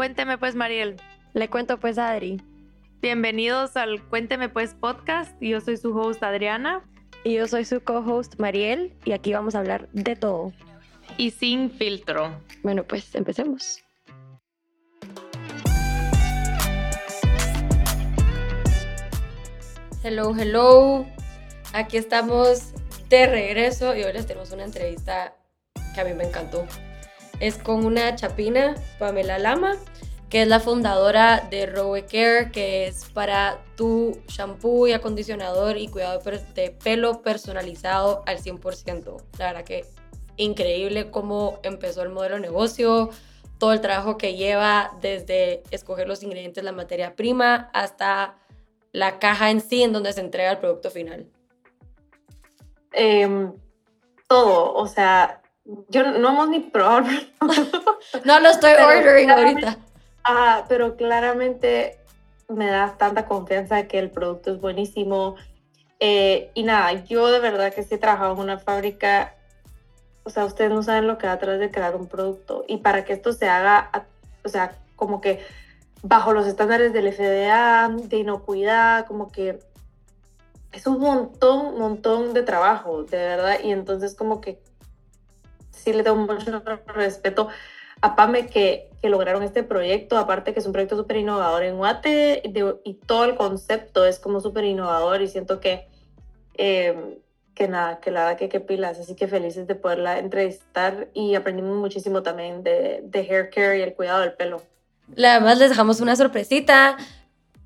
Cuénteme pues, Mariel. Le cuento pues a Adri. Bienvenidos al Cuénteme pues podcast. Yo soy su host Adriana. Y yo soy su co-host Mariel y aquí vamos a hablar de todo. Y sin filtro. Bueno, pues empecemos. Hello, hello. Aquí estamos de regreso y hoy les tenemos una entrevista que a mí me encantó. Es con una chapina, Pamela Lama, que es la fundadora de Rowe Care, que es para tu shampoo y acondicionador y cuidado de pelo personalizado al 100%. La verdad que increíble cómo empezó el modelo de negocio, todo el trabajo que lleva desde escoger los ingredientes, la materia prima, hasta la caja en sí en donde se entrega el producto final. Em, todo, o sea, yo no hemos ni probado. no lo estoy ordering ahorita Ah, pero claramente me da tanta confianza que el producto es buenísimo. Eh, y nada, yo de verdad que sí he trabajado en una fábrica, o sea, ustedes no saben lo que va atrás de crear un producto. Y para que esto se haga, o sea, como que bajo los estándares del FDA, de inocuidad, como que es un montón, montón de trabajo, de verdad. Y entonces como que sí le tengo mucho respeto a PAME que, que lograron este proyecto, aparte que es un proyecto súper innovador en Guate y todo el concepto es como súper innovador y siento que, em, que nada, que la verdad que qué pilas, así que felices de poderla entrevistar y aprendimos muchísimo también de, de hair care y el cuidado del pelo. Además les dejamos una sorpresita,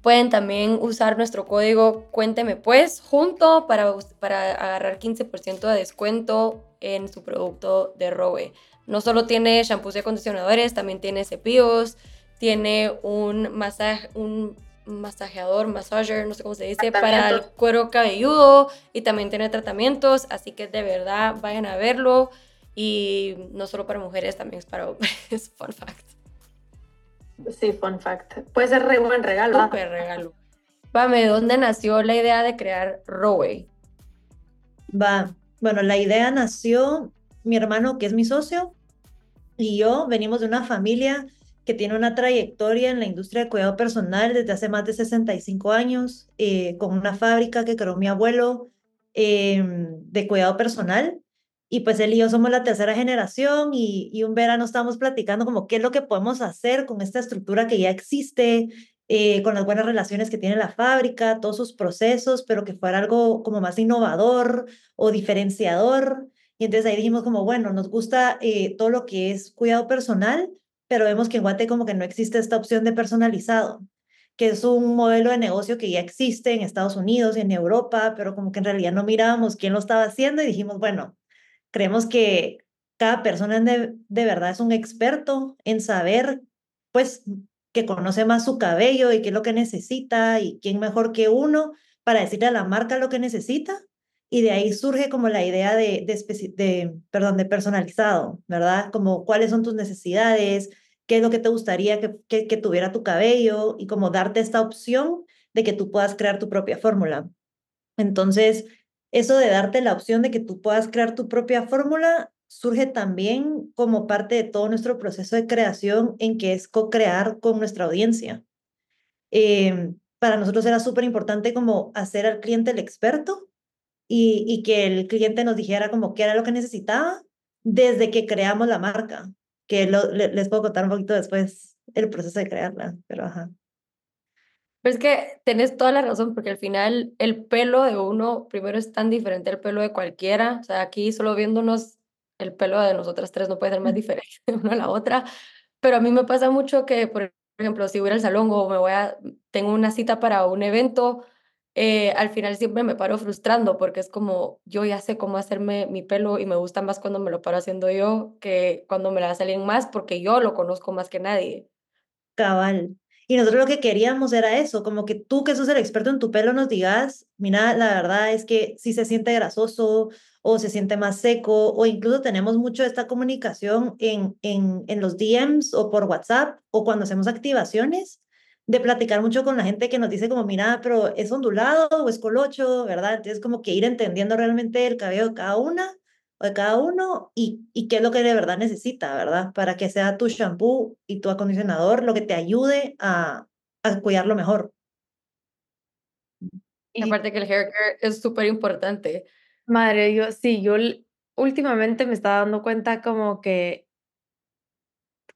pueden también usar nuestro código Cuénteme Pues junto para, para agarrar 15% de descuento en su producto de Robe. No solo tiene shampoos y acondicionadores, también tiene cepillos, tiene un, masaje, un masajeador, massager, no sé cómo se dice, para el cuero cabelludo y también tiene tratamientos, así que de verdad vayan a verlo y no solo para mujeres, también es para hombres, fun fact. Sí, fun fact. Puede ser re buen regalo. Súper regalo. Vame, ¿dónde nació la idea de crear Roway? Va, bueno, la idea nació mi hermano, que es mi socio, y yo venimos de una familia que tiene una trayectoria en la industria de cuidado personal desde hace más de 65 años, eh, con una fábrica que creó mi abuelo em, de cuidado personal. Y pues él y yo somos la tercera generación y, y, un verano estábamos platicando como qué es lo que podemos hacer con esta estructura que ya existe, eh, con las buenas relaciones que tiene la fábrica, todos sus procesos, pero que fuera algo como más innovador o diferenciador. Y entonces ahí dijimos como, bueno, nos gusta eh, todo lo que es cuidado personal, pero vemos que en Guate como que no existe esta opción de personalizado, que es un modelo de negocio que ya existe en Estados Unidos y en Europa, pero como que en realidad no mirábamos quién lo estaba haciendo y dijimos, bueno, creemos que cada persona de, de verdad es un experto en saber, pues, que conoce más su cabello y qué es lo que necesita y quién mejor que uno para decirle a la marca lo que necesita y de ahí surge como la idea de, de, de personalizado, ¿verdad? Como cuáles son tus necesidades, qué es lo que te gustaría que, que, que tuviera tu cabello y como darte esta opción de que tú puedas crear tu propia fórmula. Entonces, eso de darte la opción de que tú puedas crear tu propia fórmula surge también como parte de todo nuestro proceso de creación en que es co-crear con nuestra audiencia. Eh, para nosotros era súper importante como hacer al cliente el experto y, que el cliente nos dijera como qué era lo que necesitaba desde que creamos la marca, que les puedo contar un poquito después el proceso de crearla, pero ajá. Pero es que tenés toda la razón, porque al final el pelo de uno, primero es tan diferente al pelo de cualquiera, o sea, aquí solo viéndonos, el pelo de nosotras tres no puede ser más diferente de una a la otra, pero a mí me pasa mucho que, por ejemplo, si voy al salón o me voy a, tengo una cita para un evento, eh, al final siempre me paro frustrando porque es como yo ya sé cómo hacerme mi pelo y me gusta más cuando me lo paro haciendo yo que cuando me la hace alguien más porque yo lo conozco más que nadie. Cabal. Y nosotros lo que queríamos era eso, como que tú que sos el experto en tu pelo nos digas, mira, la verdad es que si se siente grasoso o se siente más seco o incluso tenemos mucho esta comunicación en, en, en los DMs o por WhatsApp o cuando hacemos activaciones de platicar mucho con la gente que nos dice como, mira, pero es ondulado o es colocho, ¿verdad? Entonces como que ir entendiendo realmente el cabello de cada una de cada uno y, y qué es lo que de verdad necesita, ¿verdad? Para que sea tu shampoo y tu acondicionador lo que te ayude a, a cuidarlo mejor. Y aparte que el hair care es súper importante. Madre, yo sí, yo últimamente me estaba dando cuenta como que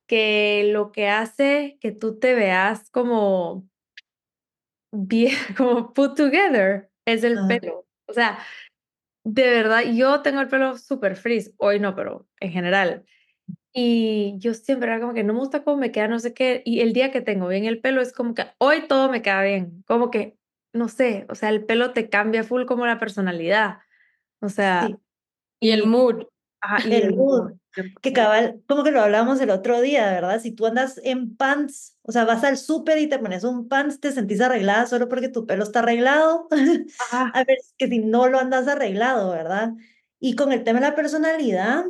que lo que hace que tú te veas como bien, como put together es el pelo. O sea, de verdad, yo tengo el pelo súper frizz, hoy no, pero en general. Y yo siempre era como que no me gusta cómo me queda, no sé qué. Y el día que tengo bien el pelo es como que hoy todo me queda bien. Como que, no sé, o sea, el pelo te cambia full como la personalidad. O sea. Y el mood. Ajá, el, mood. Que cabal, como que lo hablamos el otro día, ¿verdad? Si tú andas en pants, o sea, vas al súper y te pones un pants, te sentís arreglada solo porque tu pelo está arreglado. a ver, que si no lo andas arreglado, ¿verdad? Y con el tema de la personalidad,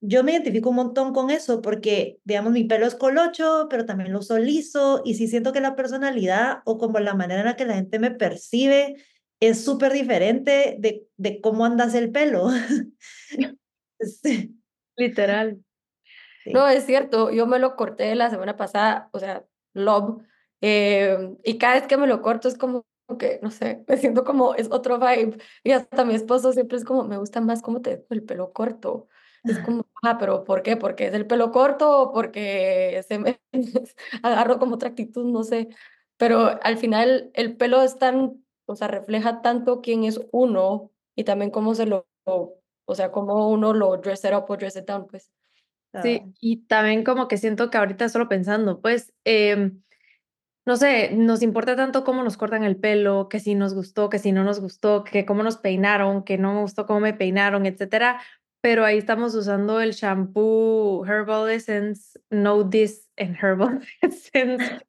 yo me identifico un montón con eso porque, digamos, mi pelo es colocho, pero también lo uso liso y sí siento que la personalidad o como la manera en la que la gente me percibe es súper diferente de, de cómo andas el pelo. sí. Literal. No, es cierto, yo me lo corté la semana pasada, o sea, love, eh, y cada vez que me lo corto es como que, no sé, me siento como, es otro vibe, y hasta mi esposo siempre es como, me gusta más cómo te dejo el pelo corto. Es como, ah, pero ¿por qué? ¿Porque es el pelo corto o porque se me agarro como otra actitud? No sé. Pero al final el pelo es tan, o sea, refleja tanto quién es uno y también cómo se lo o sea, como uno lo dress it up o dress it down, pues. Sí, y también como que siento que ahorita solo pensando, pues, em, no sé, nos importa tanto cómo nos cortan el pelo, que si nos gustó, que si no nos gustó, que cómo nos peinaron, que no me gustó cómo me peinaron, etcétera. Pero ahí estamos usando el shampoo Herbal Essence, No This en Herbal Essence.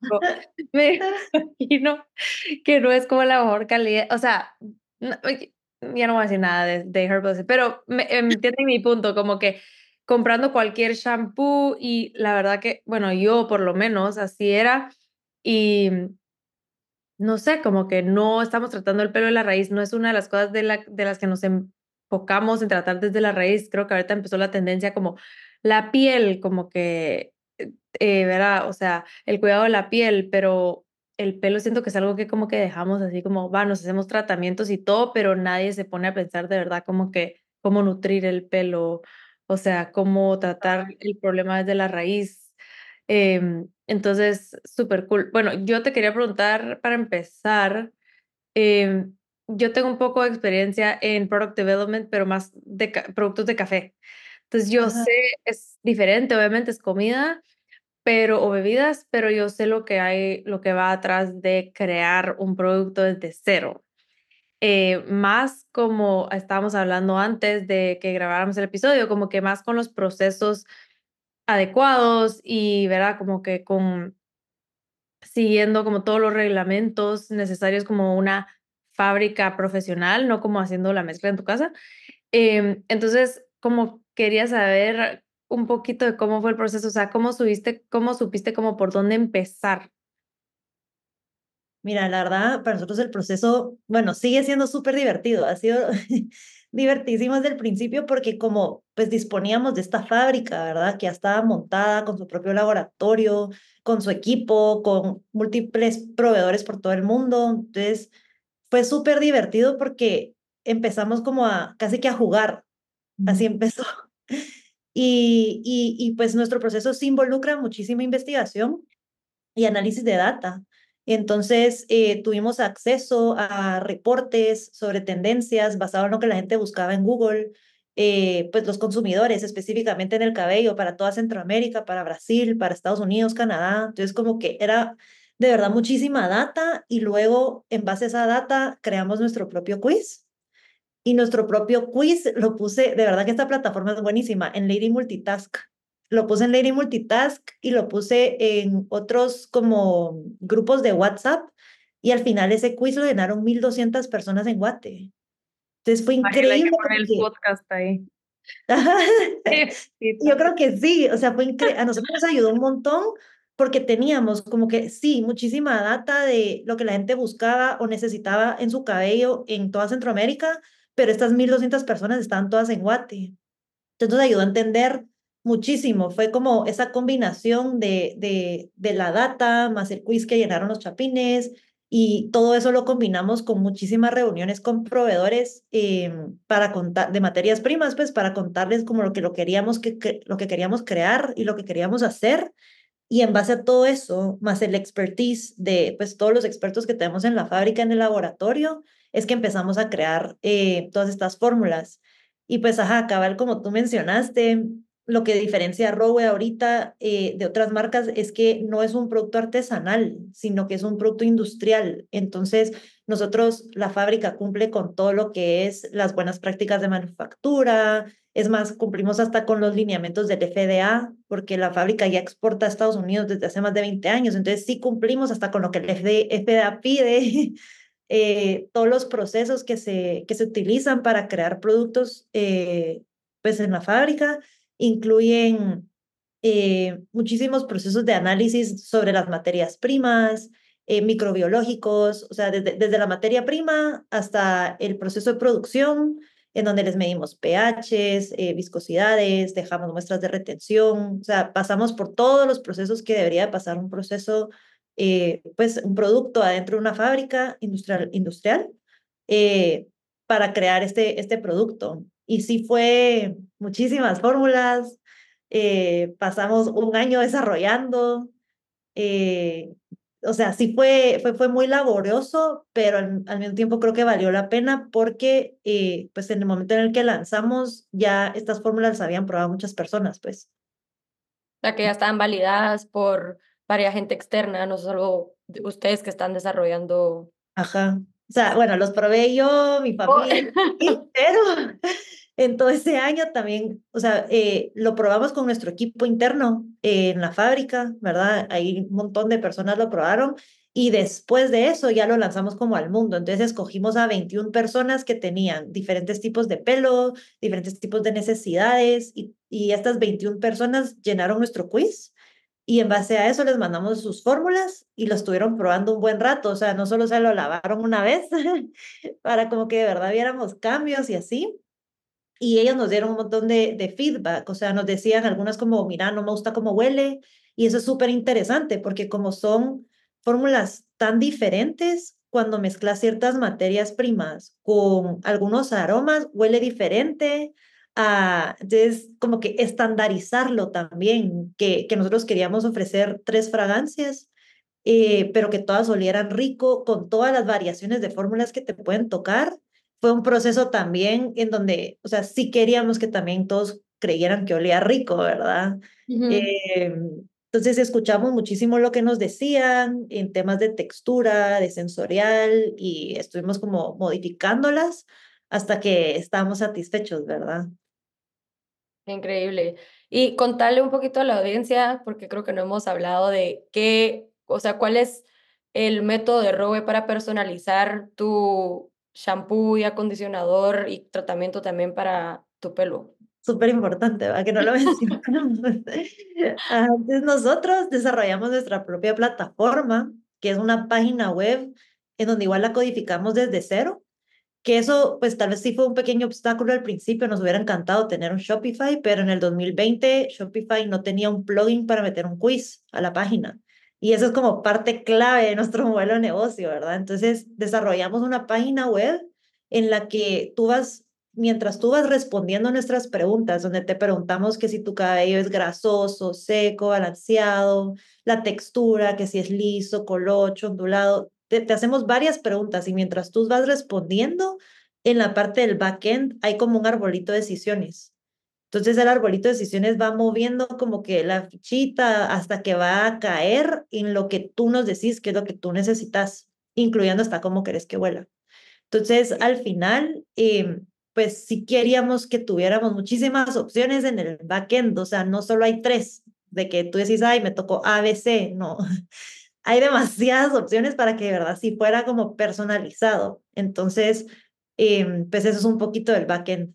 me imagino que no es como la mejor calidad. O sea, ya no voy a decir nada de, de Herbal pero me, em, entienden mi punto, como que comprando cualquier shampoo y la verdad que, bueno, yo por lo menos así era y no sé, como que no estamos tratando el pelo de la raíz, no es una de las cosas de, la, de las que nos enfocamos en tratar desde la raíz, creo que ahorita empezó la tendencia como la piel, como que, eh, eh ¿verdad? O sea, el cuidado de la piel, pero el pelo siento que es algo que como que dejamos así como, va, nos hacemos tratamientos y todo, pero nadie se pone a pensar de verdad como que cómo nutrir el pelo, o sea, cómo tratar el problema desde la raíz. Em, entonces, súper cool. Bueno, yo te quería preguntar para empezar, em, yo tengo un poco de experiencia en product development, pero más de productos de café. Entonces, yo sé, es diferente, obviamente es comida, pero o bebidas, pero yo sé lo que hay, lo que va atrás de crear un producto desde cero. Eh, más como estábamos hablando antes de que grabáramos el episodio, como que más con los procesos adecuados y, ¿verdad? Como que con siguiendo como todos los reglamentos necesarios como una fábrica profesional, no como haciendo la mezcla en tu casa. Em, entonces, como quería saber un poquito de cómo fue el proceso, o sea, cómo subiste, cómo supiste como por dónde empezar. Mira, la verdad, para nosotros el proceso, bueno, sigue siendo súper divertido, ha sido divertísimo desde el principio porque como pues disponíamos de esta fábrica, ¿verdad? Que ya estaba montada con su propio laboratorio, con su equipo, con múltiples proveedores por todo el mundo. Entonces, fue súper divertido porque empezamos como a casi que a jugar. Así empezó. Y, y, pues nuestro proceso se involucra muchísima investigación y análisis de data. Entonces, eh, tuvimos acceso a reportes sobre tendencias basados en lo que la gente buscaba en Google, eh, pues los consumidores, específicamente en el cabello, para toda Centroamérica, para Brasil, para Estados Unidos, Canadá. Entonces, como que era de verdad muchísima data y luego, en base a esa data, creamos nuestro propio quiz y nuestro propio quiz lo puse, de verdad que esta plataforma es buenísima, en Lady Multitask. Lo puse en Lady Multitask y lo puse en otros como grupos de WhatsApp y al final ese quiz lo llenaron 1200 personas en Guate. Entonces fue increíble. el podcast ahí. Yo creo que sí, o sea, fue increíble. A nosotros nos ayudó un montón porque teníamos como que sí, muchísima data de lo que la gente buscaba o necesitaba en su cabello en toda Centroamérica, pero estas 1.200 personas estaban todas en Guate. Entonces ayudó a entender muchísimo. Fue como esa combinación de, de, de la data más el quiz que llenaron los chapines y todo eso lo combinamos con muchísimas reuniones con proveedores eh, para contar de materias primas, pues para contarles como lo que, lo, queríamos que, que, lo que queríamos crear y lo que queríamos hacer. Y en base a todo eso, más el expertise de pues, todos los expertos que tenemos en la fábrica, en el laboratorio, es que empezamos a crear eh, todas estas fórmulas. Y pues, ajá, cabal, como tú mencionaste, lo que diferencia a Rowe ahorita eh, de otras marcas es que no es un producto artesanal, sino que es un producto industrial. Entonces, nosotros, la fábrica cumple con todo lo que es las buenas prácticas de manufactura. Es más, cumplimos hasta con los lineamientos del FDA, porque la fábrica ya exporta a Estados Unidos desde hace más de 20 años. Entonces, sí cumplimos hasta con lo que el FDA pide. Eh, todos los procesos que se, que se utilizan para crear productos eh, pues en la fábrica incluyen eh, muchísimos procesos de análisis sobre las materias primas, eh, microbiológicos, o sea, desde, desde, la materia prima hasta el proceso de producción, en donde les medimos pHs, eh, viscosidades, dejamos muestras de retención, o sea, pasamos por todos los procesos que debería pasar un proceso, eh, pues un producto adentro de una fábrica industrial, industrial para crear este, este producto. Y sí fue muchísimas fórmulas, pasamos un año desarrollando, o sea, sí fue, fue, fue muy laborioso, pero al, al, mismo tiempo creo que valió la pena porque eh, pues en el momento en el que lanzamos ya estas fórmulas las habían probado muchas personas, pues. O sea, que ya estaban validadas por varias gente externa, no solo ustedes que están desarrollando. Ajá. O sea, bueno, los probé yo, mi familia, pero en ese año también, o sea, eh, lo probamos con nuestro equipo interno eh, en la fábrica, ¿verdad? Ahí un montón de personas lo probaron y después de eso ya lo lanzamos como al mundo. Entonces escogimos a 21 personas que tenían diferentes tipos de pelo, diferentes tipos de necesidades y, y estas 21 personas llenaron nuestro quiz y en base a eso les mandamos sus fórmulas y lo estuvieron probando un buen rato, o sea, no solo se lo lavaron una vez para como que de verdad viéramos cambios y así. Y ellos nos dieron un montón de, de feedback, o sea, nos decían algunas como, mira, no me gusta cómo huele, y eso es súper interesante porque como son fórmulas tan diferentes, cuando mezclas ciertas materias primas con algunos aromas, huele diferente, a, entonces, como que estandarizarlo también, que, que nosotros queríamos ofrecer tres fragancias, eh, pero que todas olieran rico, con todas las variaciones de fórmulas que te pueden tocar. Fue un proceso también en donde, o sea, sí queríamos que también todos creyeran que olía rico, ¿verdad? Uh -huh. eh, entonces escuchamos muchísimo lo que nos decían en temas de textura, de sensorial, y estuvimos como modificándolas hasta que estábamos satisfechos, ¿verdad? Increíble. Y contarle un poquito a la audiencia, porque creo que no hemos hablado de qué, o sea, cuál es el método de Robe para personalizar tu shampoo y acondicionador y tratamiento también para tu pelo. Súper importante, ¿verdad? Que no lo mencionamos. Entonces nosotros desarrollamos nuestra propia plataforma, que es una página web en donde igual la codificamos desde cero que eso, pues tal vez sí fue un pequeño obstáculo al principio, nos hubiera encantado tener un Shopify, pero en el 2020 Shopify no tenía un plugin para meter un quiz a la página. Y eso es como parte clave de nuestro modelo de negocio, ¿verdad? Entonces desarrollamos una página web en la que tú vas, mientras tú vas respondiendo nuestras preguntas, donde te preguntamos que si tu cabello es grasoso, seco, balanceado, la textura, que si es liso, colocho, ondulado, te, te, hacemos varias preguntas y mientras tú vas respondiendo, en la parte del backend hay como un arbolito de decisiones. Entonces el arbolito de decisiones va moviendo como que la fichita hasta que va a caer en lo que tú nos decís que es lo que tú necesitas, incluyendo hasta cómo querés que huela. Entonces al final, eh, pues sí queríamos que tuviéramos muchísimas opciones en el backend, o sea, no solo hay tres, de que tú decís, ay, me tocó ABC, no hay demasiadas opciones para que de verdad sí fuera como personalizado. Entonces, eh, pues eso es un poquito del backend.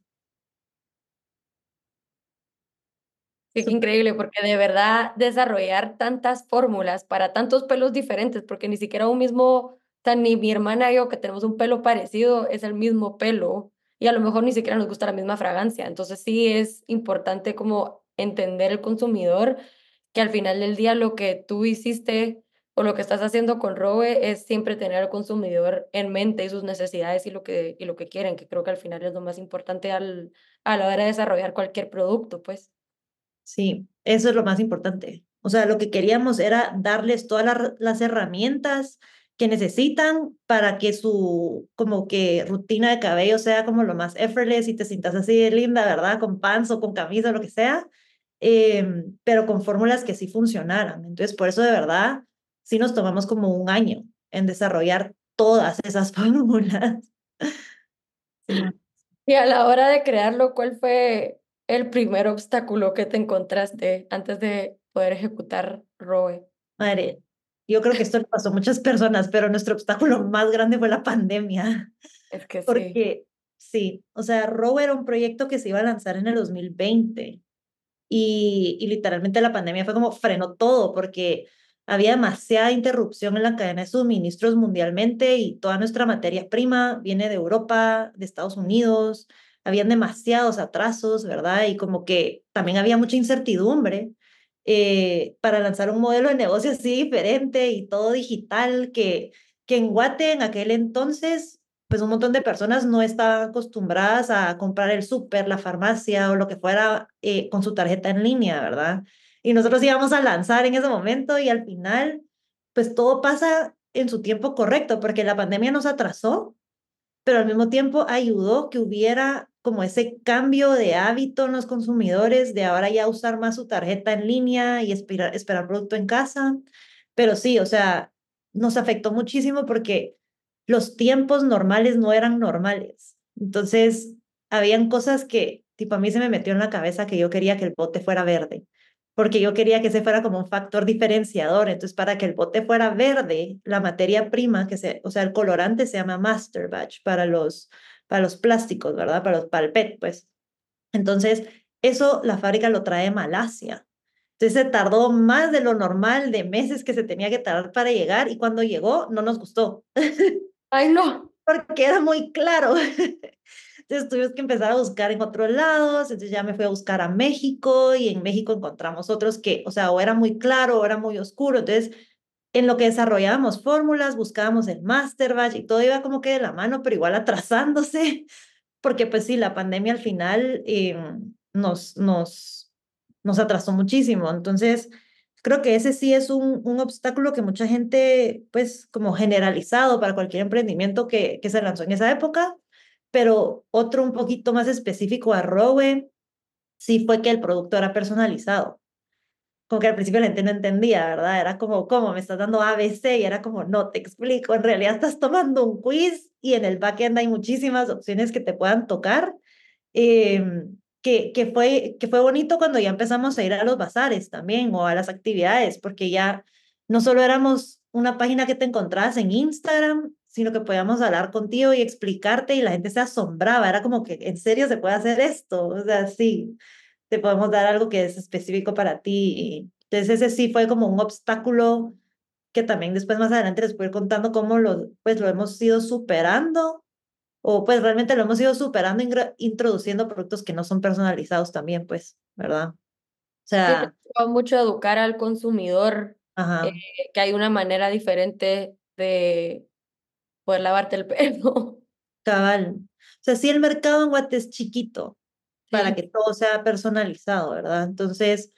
Es increíble porque de verdad desarrollar tantas fórmulas para tantos pelos diferentes, porque ni siquiera un mismo, sea, ni mi hermana y yo que tenemos un pelo parecido es el mismo pelo. y a lo mejor ni siquiera nos gusta la misma fragancia. Entonces sí es importante como entender el consumidor que al final del día lo que tú hiciste o lo que estás haciendo con Robe es siempre tener al consumidor en mente y sus necesidades y lo que, y lo que quieren, que creo que al final es lo más importante al, a la hora de desarrollar cualquier producto, pues. Sí, eso es lo más importante. O sea, lo que queríamos era darles todas las herramientas que necesitan para que su como que rutina de cabello sea como lo más effortless y te sientas así de linda, ¿verdad? Con pants con camisa, lo que sea, em, pero con fórmulas que sí funcionaran. Entonces, por eso de verdad, sí nos tomamos como un año en desarrollar todas esas fórmulas. Y a la hora de crearlo, ¿cuál fue el primer obstáculo que te encontraste antes de poder ejecutar ROE? Madre, yo creo que esto le pasó a muchas personas, pero nuestro obstáculo más grande fue la pandemia. Es que sí. Porque sí, o sea, ROE era un proyecto que se iba a lanzar en el 2020 y, y literalmente la pandemia fue como frenó todo porque había demasiada interrupción en la cadena de suministros mundialmente y toda nuestra materia prima viene de Europa, de Estados Unidos, habían demasiados atrasos, ¿verdad? Y como que también había mucha incertidumbre eh, para lanzar un modelo de negocio así diferente y todo digital, que, que en Guate en aquel entonces, pues un montón de personas no estaban acostumbradas a comprar el súper, la farmacia o lo que fuera eh, con su tarjeta en línea, ¿verdad? Y nosotros íbamos a lanzar en ese momento y al final, pues todo pasa en su tiempo correcto, porque la pandemia nos atrasó, pero al mismo tiempo ayudó que hubiera como ese cambio de hábito en los consumidores de ahora ya usar más su tarjeta en línea y esperar, esperar producto en casa. Pero sí, o sea, nos afectó muchísimo porque los tiempos normales no eran normales. Entonces, habían cosas que, tipo, a mí se me metió en la cabeza que yo quería que el bote fuera verde, porque yo quería que ese fuera como un factor diferenciador. Entonces, para que el bote fuera verde, la materia prima, que se, o sea, el colorante se llama Master Batch para los para los plásticos, ¿verdad? Para, los, para el PET, pues. Entonces, eso la fábrica lo trae de Malasia. Entonces se tardó más de lo normal, de meses que se tenía que tardar para llegar y cuando llegó no nos gustó. Ay, no. Porque era muy claro. Entonces tuvimos que empezar a buscar en otros lados, entonces ya me fui a buscar a México y en México encontramos otros que, o sea, o era muy claro o era muy oscuro. Entonces en lo que desarrollábamos fórmulas, buscábamos el master batch y todo iba como que de la mano, pero igual atrasándose, porque pues sí, la pandemia al final em, nos, nos, nos atrasó muchísimo. Entonces, creo que ese sí es un, un obstáculo que mucha gente, pues como generalizado para cualquier emprendimiento que, que se lanzó en esa época, pero otro un poquito más específico a Rowe, sí fue que el producto era personalizado como que al principio la gente no entendía, ¿verdad? Era como, ¿cómo? Me estás dando ABC y era como, no, te explico, en realidad estás tomando un quiz y en el backend hay muchísimas opciones que te puedan tocar. Eh, que, que, fue, que fue bonito cuando ya empezamos a ir a los bazares también o a las actividades, porque ya no solo éramos una página que te encontrabas en Instagram, sino que podíamos hablar contigo y explicarte y la gente se asombraba, era como que en serio se puede hacer esto, o sea, sí te podemos dar algo que es específico para ti. Entonces ese sí fue como un obstáculo que también después más adelante les voy ir contando cómo lo, pues, lo hemos ido superando o pues realmente lo hemos ido superando introduciendo productos que no son personalizados también, pues, ¿verdad? O sea... Sí, mucho educar al consumidor eh, que hay una manera diferente de poder lavarte el pelo. Cabal. O sea, sí el mercado en Guate es chiquito, para que todo sea personalizado, ¿verdad? Entonces,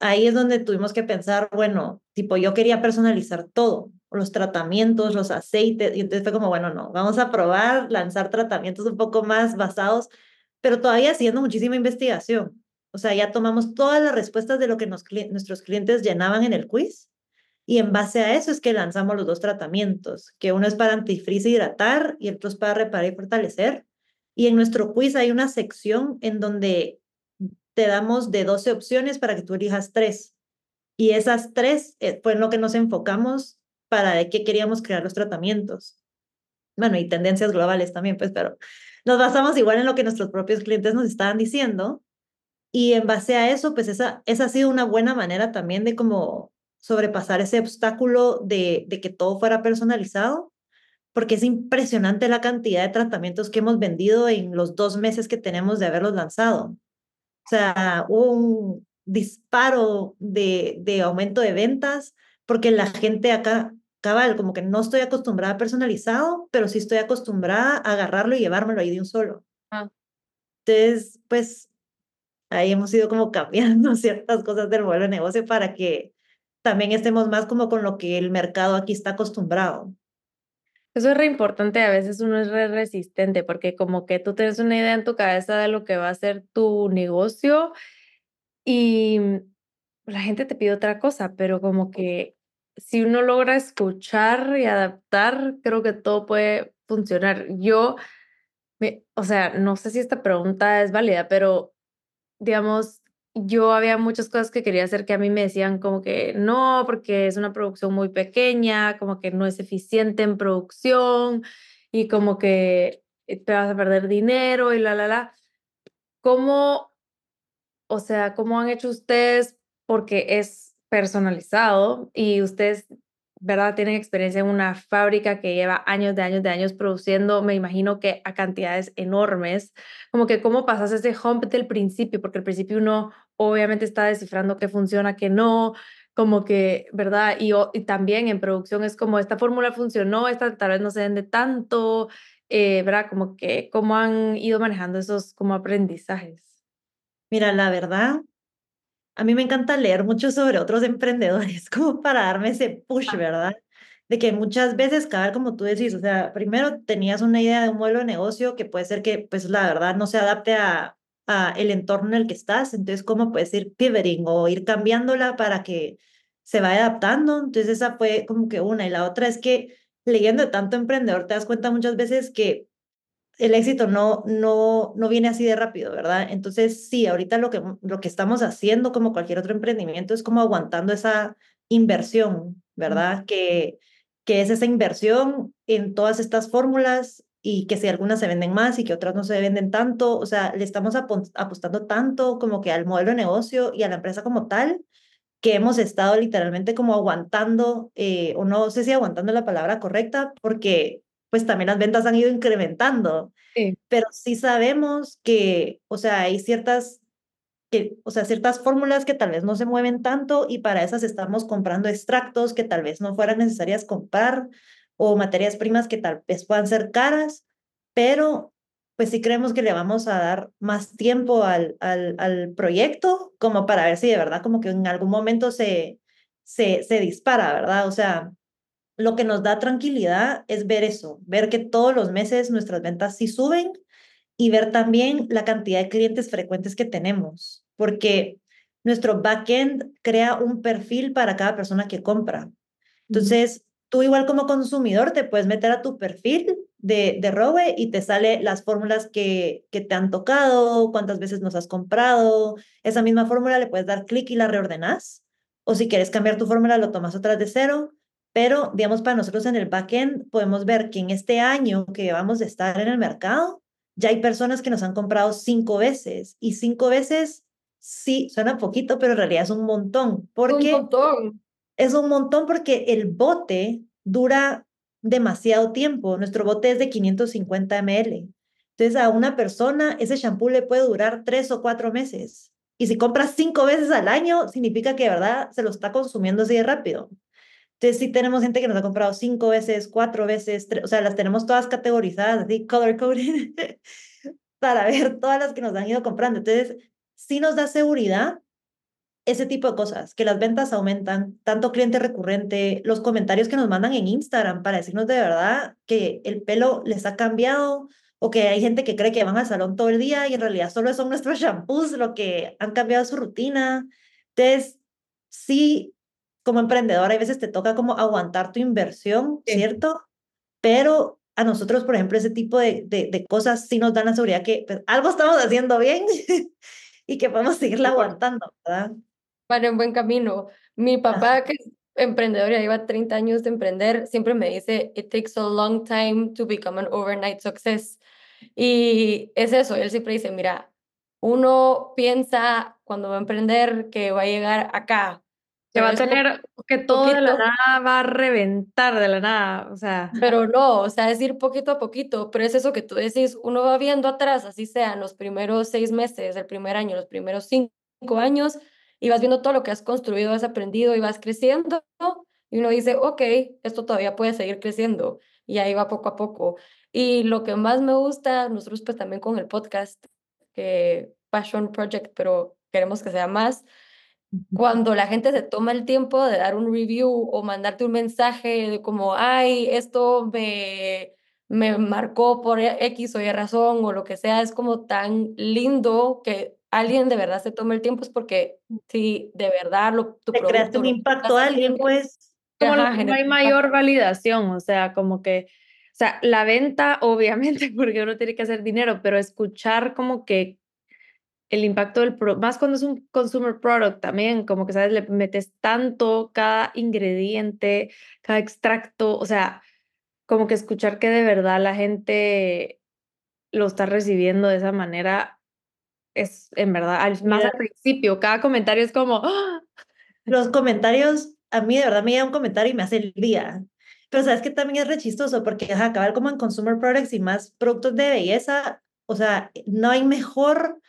ahí es donde tuvimos que pensar, bueno, tipo, yo quería personalizar todo, los tratamientos, los aceites, y entonces fue como, bueno, no, vamos a probar, lanzar tratamientos un poco más basados, pero todavía haciendo muchísima investigación. O sea, ya tomamos todas las respuestas de lo que nos, nuestros clientes llenaban en el quiz y en base a eso es que lanzamos los dos tratamientos, que uno es para antifreeze hidratar y el otro es para reparar y fortalecer. Y en nuestro quiz hay una sección en donde te damos de 12 opciones para que tú elijas tres. Y esas tres eh, fue en lo que nos enfocamos para de qué queríamos crear los tratamientos. Bueno, y tendencias globales también, pues, pero nos basamos igual en lo que nuestros propios clientes nos estaban diciendo. Y en base a eso, pues esa, esa ha sido una buena manera también de como sobrepasar ese obstáculo de, de que todo fuera personalizado porque es impresionante la cantidad de tratamientos que hemos vendido en los dos meses que tenemos de haberlos lanzado. O sea, hubo un disparo de, de aumento de ventas porque la gente acá, cabal, como que no estoy acostumbrada a personalizado, pero sí estoy acostumbrada a agarrarlo y llevármelo ahí de un solo. Ah. Entonces, pues ahí hemos ido como cambiando ciertas cosas del modelo de negocio para que también estemos más como con lo que el mercado aquí está acostumbrado. Eso es re importante, a veces uno es re resistente porque como que tú tienes una idea en tu cabeza de lo que va a ser tu negocio y la gente te pide otra cosa, pero como que si uno logra escuchar y adaptar, creo que todo puede funcionar. Yo, o sea, no sé si esta pregunta es válida, pero digamos, yo había muchas cosas que quería hacer que a mí me decían como que no, porque es una producción muy pequeña, como que no es eficiente en producción y como que eh, te vas a perder dinero y la, la, la. ¿Cómo, o sea, cómo han hecho ustedes? Porque es personalizado y ustedes ¿verdad? Tienen experiencia en una fábrica que lleva años de años de años produciendo, me imagino que a cantidades enormes, como que cómo pasas ese hump del principio, porque al principio uno obviamente está descifrando qué funciona, qué no, como que, ¿verdad? Y, y también en producción es como esta fórmula funcionó, esta tal vez no se vende tanto, eh, ¿verdad? Como que cómo han ido manejando esos como aprendizajes. Mira, la verdad, a mí me encanta leer mucho sobre otros emprendedores, como para darme ese push, Ah. ¿verdad? De que muchas veces, cada como tú decís, o sea, primero tenías una idea de un modelo de negocio que puede ser que, pues la verdad, no se adapte a, a el entorno en el que estás, entonces, ¿cómo puedes ir pivoting o ir cambiándola para que se vaya adaptando? Entonces, esa fue como que una. Y la otra es que leyendo tanto emprendedor, te das cuenta muchas veces que el éxito no, no, no viene así de rápido, ¿verdad? Entonces, sí, ahorita lo que, lo que estamos haciendo, como cualquier otro emprendimiento, es como aguantando esa inversión, ¿verdad? Que, que es esa inversión en todas estas fórmulas y que si algunas se venden más y que otras no se venden tanto, o sea, le estamos apostando tanto como que al modelo de negocio y a la empresa como tal, que hemos estado literalmente como aguantando, eh, o no sé si aguantando la palabra correcta, porque pues también las ventas han ido incrementando. Sí. Pero sí sabemos que, o sea, hay ciertas, que, o sea, ciertas fórmulas que tal vez no se mueven tanto y para esas estamos comprando extractos que tal vez no fueran necesarias comprar o materias primas que tal vez puedan ser caras, pero pues sí creemos que le vamos a dar más tiempo al, al, al proyecto como para ver si de verdad como que en algún momento se, se, se dispara, ¿verdad? O sea, lo que nos da tranquilidad es ver eso, ver que todos los meses nuestras ventas sí suben y ver también la cantidad de clientes frecuentes que tenemos, porque nuestro backend crea un perfil para cada persona que compra. Entonces, tú igual como consumidor te puedes meter a tu perfil de, de Robe y te sale las fórmulas que, que te han tocado, cuántas veces nos has comprado. Esa misma fórmula le puedes dar clic y la reordenas. O si quieres cambiar tu fórmula, lo tomas otra de cero pero, digamos, para nosotros en el backend podemos ver que en este año que vamos a estar en el mercado, ya hay personas que nos han comprado cinco veces y cinco veces, sí, suena poquito, pero en realidad es un montón. Porque un montón. Es un montón porque el bote dura demasiado tiempo. Nuestro bote es de 550 ml. Entonces, a una persona ese shampoo le puede durar tres o cuatro meses. Y si compras cinco veces al año, significa que de verdad se lo está consumiendo así de rápido. Entonces sí tenemos gente que nos ha comprado cinco veces, cuatro veces, o sea, las tenemos todas categorizadas, así, color coded, para ver todas las que nos han ido comprando. Entonces, sí nos da seguridad ese tipo de cosas, que las ventas aumentan, tanto cliente recurrente, los comentarios que nos mandan en Instagram para decirnos de verdad que el pelo les ha cambiado o que hay gente que cree que van al salón todo el día y en realidad solo son nuestros shampoos lo que han cambiado su rutina. Entonces, sí como emprendedor, a veces te toca como aguantar tu inversión, Sí. ¿cierto? Pero a nosotros, por ejemplo, ese tipo de, de, de cosas sí nos dan la seguridad que pues, algo estamos haciendo bien y que podemos seguirla aguantando, ¿verdad? Para en buen camino. Mi papá, que es emprendedor, ya lleva 30 años de emprender, siempre me dice, it takes a long time to become an overnight success. Y es eso, él siempre dice, mira, uno piensa cuando va a emprender que va a llegar acá, Que va a tener, que todo de la poquito. nada va a reventar de la nada, o sea. Pero no, o sea, es ir poquito a poquito, pero es eso que tú decís, uno va viendo atrás, así sean los primeros seis meses, el primer año, los primeros cinco años, y vas viendo todo lo que has construido, has aprendido y vas creciendo, y uno dice, ok, esto todavía puede seguir creciendo, y ahí va poco a poco. Y lo que más me gusta, nosotros pues también con el podcast, que Passion Project, pero queremos que sea más, cuando la gente se toma el tiempo de dar un review o mandarte un mensaje de como, ay, esto me, me marcó por X o Y razón o lo que sea, es como tan lindo que alguien de verdad se tome el tiempo, es porque si de verdad lo, tu Te creaste producto un impacto a alguien, pues. como ajá, no hay mayor impacto. validación, o sea, como que, o sea, la venta, obviamente, porque uno tiene que hacer dinero, pero escuchar como que el impacto del pro, más cuando es un consumer product también, como que, ¿sabes? Le metes tanto cada ingrediente, cada extracto, o sea, como que escuchar que de verdad la gente lo está recibiendo de esa manera es, en verdad, al, más al principio, cada comentario es como, ¡ah! Los comentarios, a mí de verdad me llega un comentario y me hace el día. Pero sabes que también es re chistoso porque ajá, acabar como en consumer products y más productos de belleza, o sea, no hay mejor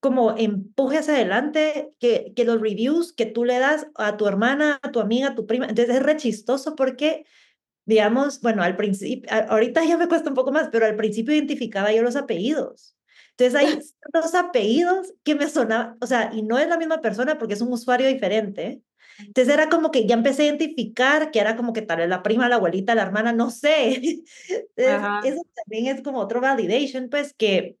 como empuje hacia adelante que, que los reviews que tú le das a tu hermana, a tu amiga, a tu prima. Entonces es re chistoso porque, digamos, bueno, al principio, ahorita ya me cuesta un poco más, pero al principio identificaba yo los apellidos. Entonces hay dos apellidos que me sonaban, o sea, y no es la misma persona porque es un usuario diferente. Entonces era como que ya empecé a identificar que era como que tal vez la prima, la abuelita, la hermana, no sé. Entonces, eso también es como otro validation, pues que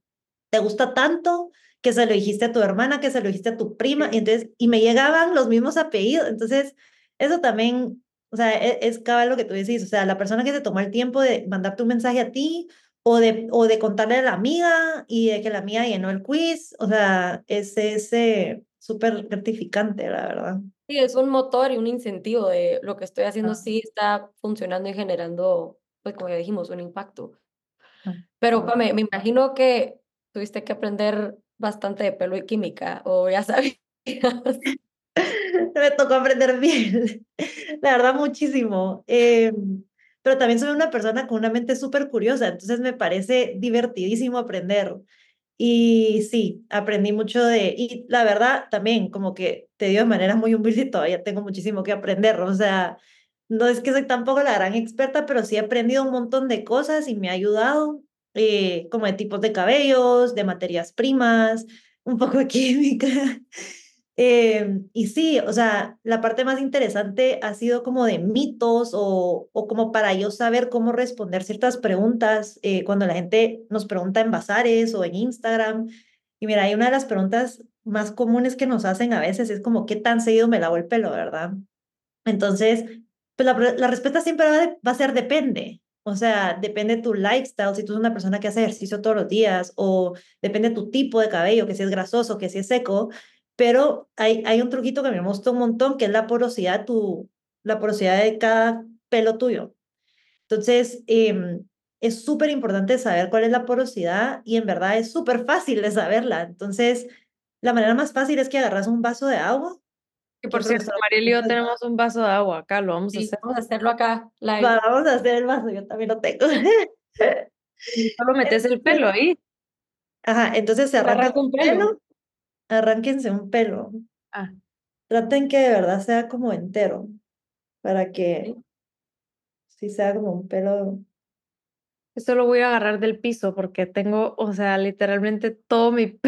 te gusta tanto que se lo dijiste a tu hermana, que se lo dijiste a tu prima, y entonces, y me llegaban los mismos apellidos. Entonces, eso también, o sea, es, es cabal lo que tú decís, o sea, la persona que se tomó el tiempo de mandarte un mensaje a ti o de, o de contarle a la amiga y de que la amiga llenó el quiz, o sea, es ese súper gratificante, la verdad. Sí, es un motor y un incentivo de lo que estoy haciendo Ah. sí está funcionando y generando, pues como ya dijimos, un impacto. Ah. Pero Pame, me imagino que tuviste que aprender bastante de pelo y química, o ya sabías. me tocó aprender bien, la verdad muchísimo. Eh, pero también soy una persona con una mente súper curiosa, entonces me parece divertidísimo aprender. Y sí, aprendí mucho de, y la verdad también como que te digo de manera muy humilde, todavía tengo muchísimo que aprender, o sea, no es que soy tampoco la gran experta, pero sí he aprendido un montón de cosas y me ha ayudado, eh, como de tipos de cabellos, de materias primas, un poco de química. Eh, y sí, o sea, la parte más interesante ha sido como de mitos o, o como para yo saber cómo responder ciertas preguntas eh, cuando la gente nos pregunta en bazares o en Instagram. Y mira, hay una de las preguntas más comunes que nos hacen a veces es como, ¿qué tan seguido me lavo el pelo, verdad? Entonces, pues la, la respuesta siempre va, de, va a ser depende. O sea, depende de tu lifestyle, si tú eres una persona que hace ejercicio todos los días, o depende de tu tipo de cabello, que si es grasoso, que si es seco, pero hay, hay un truquito que me gusta un montón, que es la porosidad, tu, la porosidad de cada pelo tuyo. Entonces, eh, es súper importante saber cuál es la porosidad y en verdad es súper fácil de saberla. Entonces, la manera más fácil es que agarras un vaso de agua. Que por cierto, Mariel y yo tenemos un vaso de agua acá, lo vamos a Sí, hacer. vamos a hacerlo acá. Live. Va, vamos a hacer el vaso, yo también lo tengo. Solo metes el pelo ahí. Ajá, entonces se arranca Arranca un un pelo. pelo. Arránquense un pelo. Ah. Traten que de verdad sea como entero, para que Sí. sí sea como un pelo. Esto lo voy a agarrar del piso porque tengo, o sea, literalmente todo mi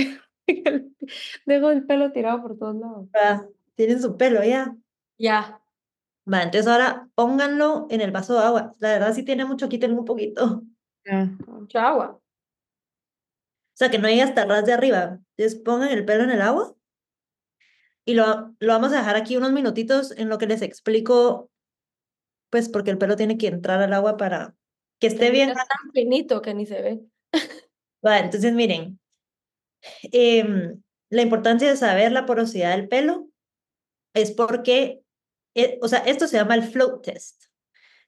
pelo. Dejo el pelo tirado por todos lados. Va, tienen su pelo ya. Ya. Va, entonces ahora pónganlo en el vaso de agua. La verdad, si tiene mucho, quiten un poquito. Ya. Mucha agua. O sea, que no llegue hasta ras de arriba. Entonces pongan el pelo en el agua. Y lo, lo vamos a dejar aquí unos minutitos en lo que les explico, pues porque el pelo tiene que entrar al agua para que esté bien. Está tan finito que ni se ve. Va, entonces miren, em, la importancia de saber la porosidad del pelo es porque, eh, o sea, esto se llama el float test.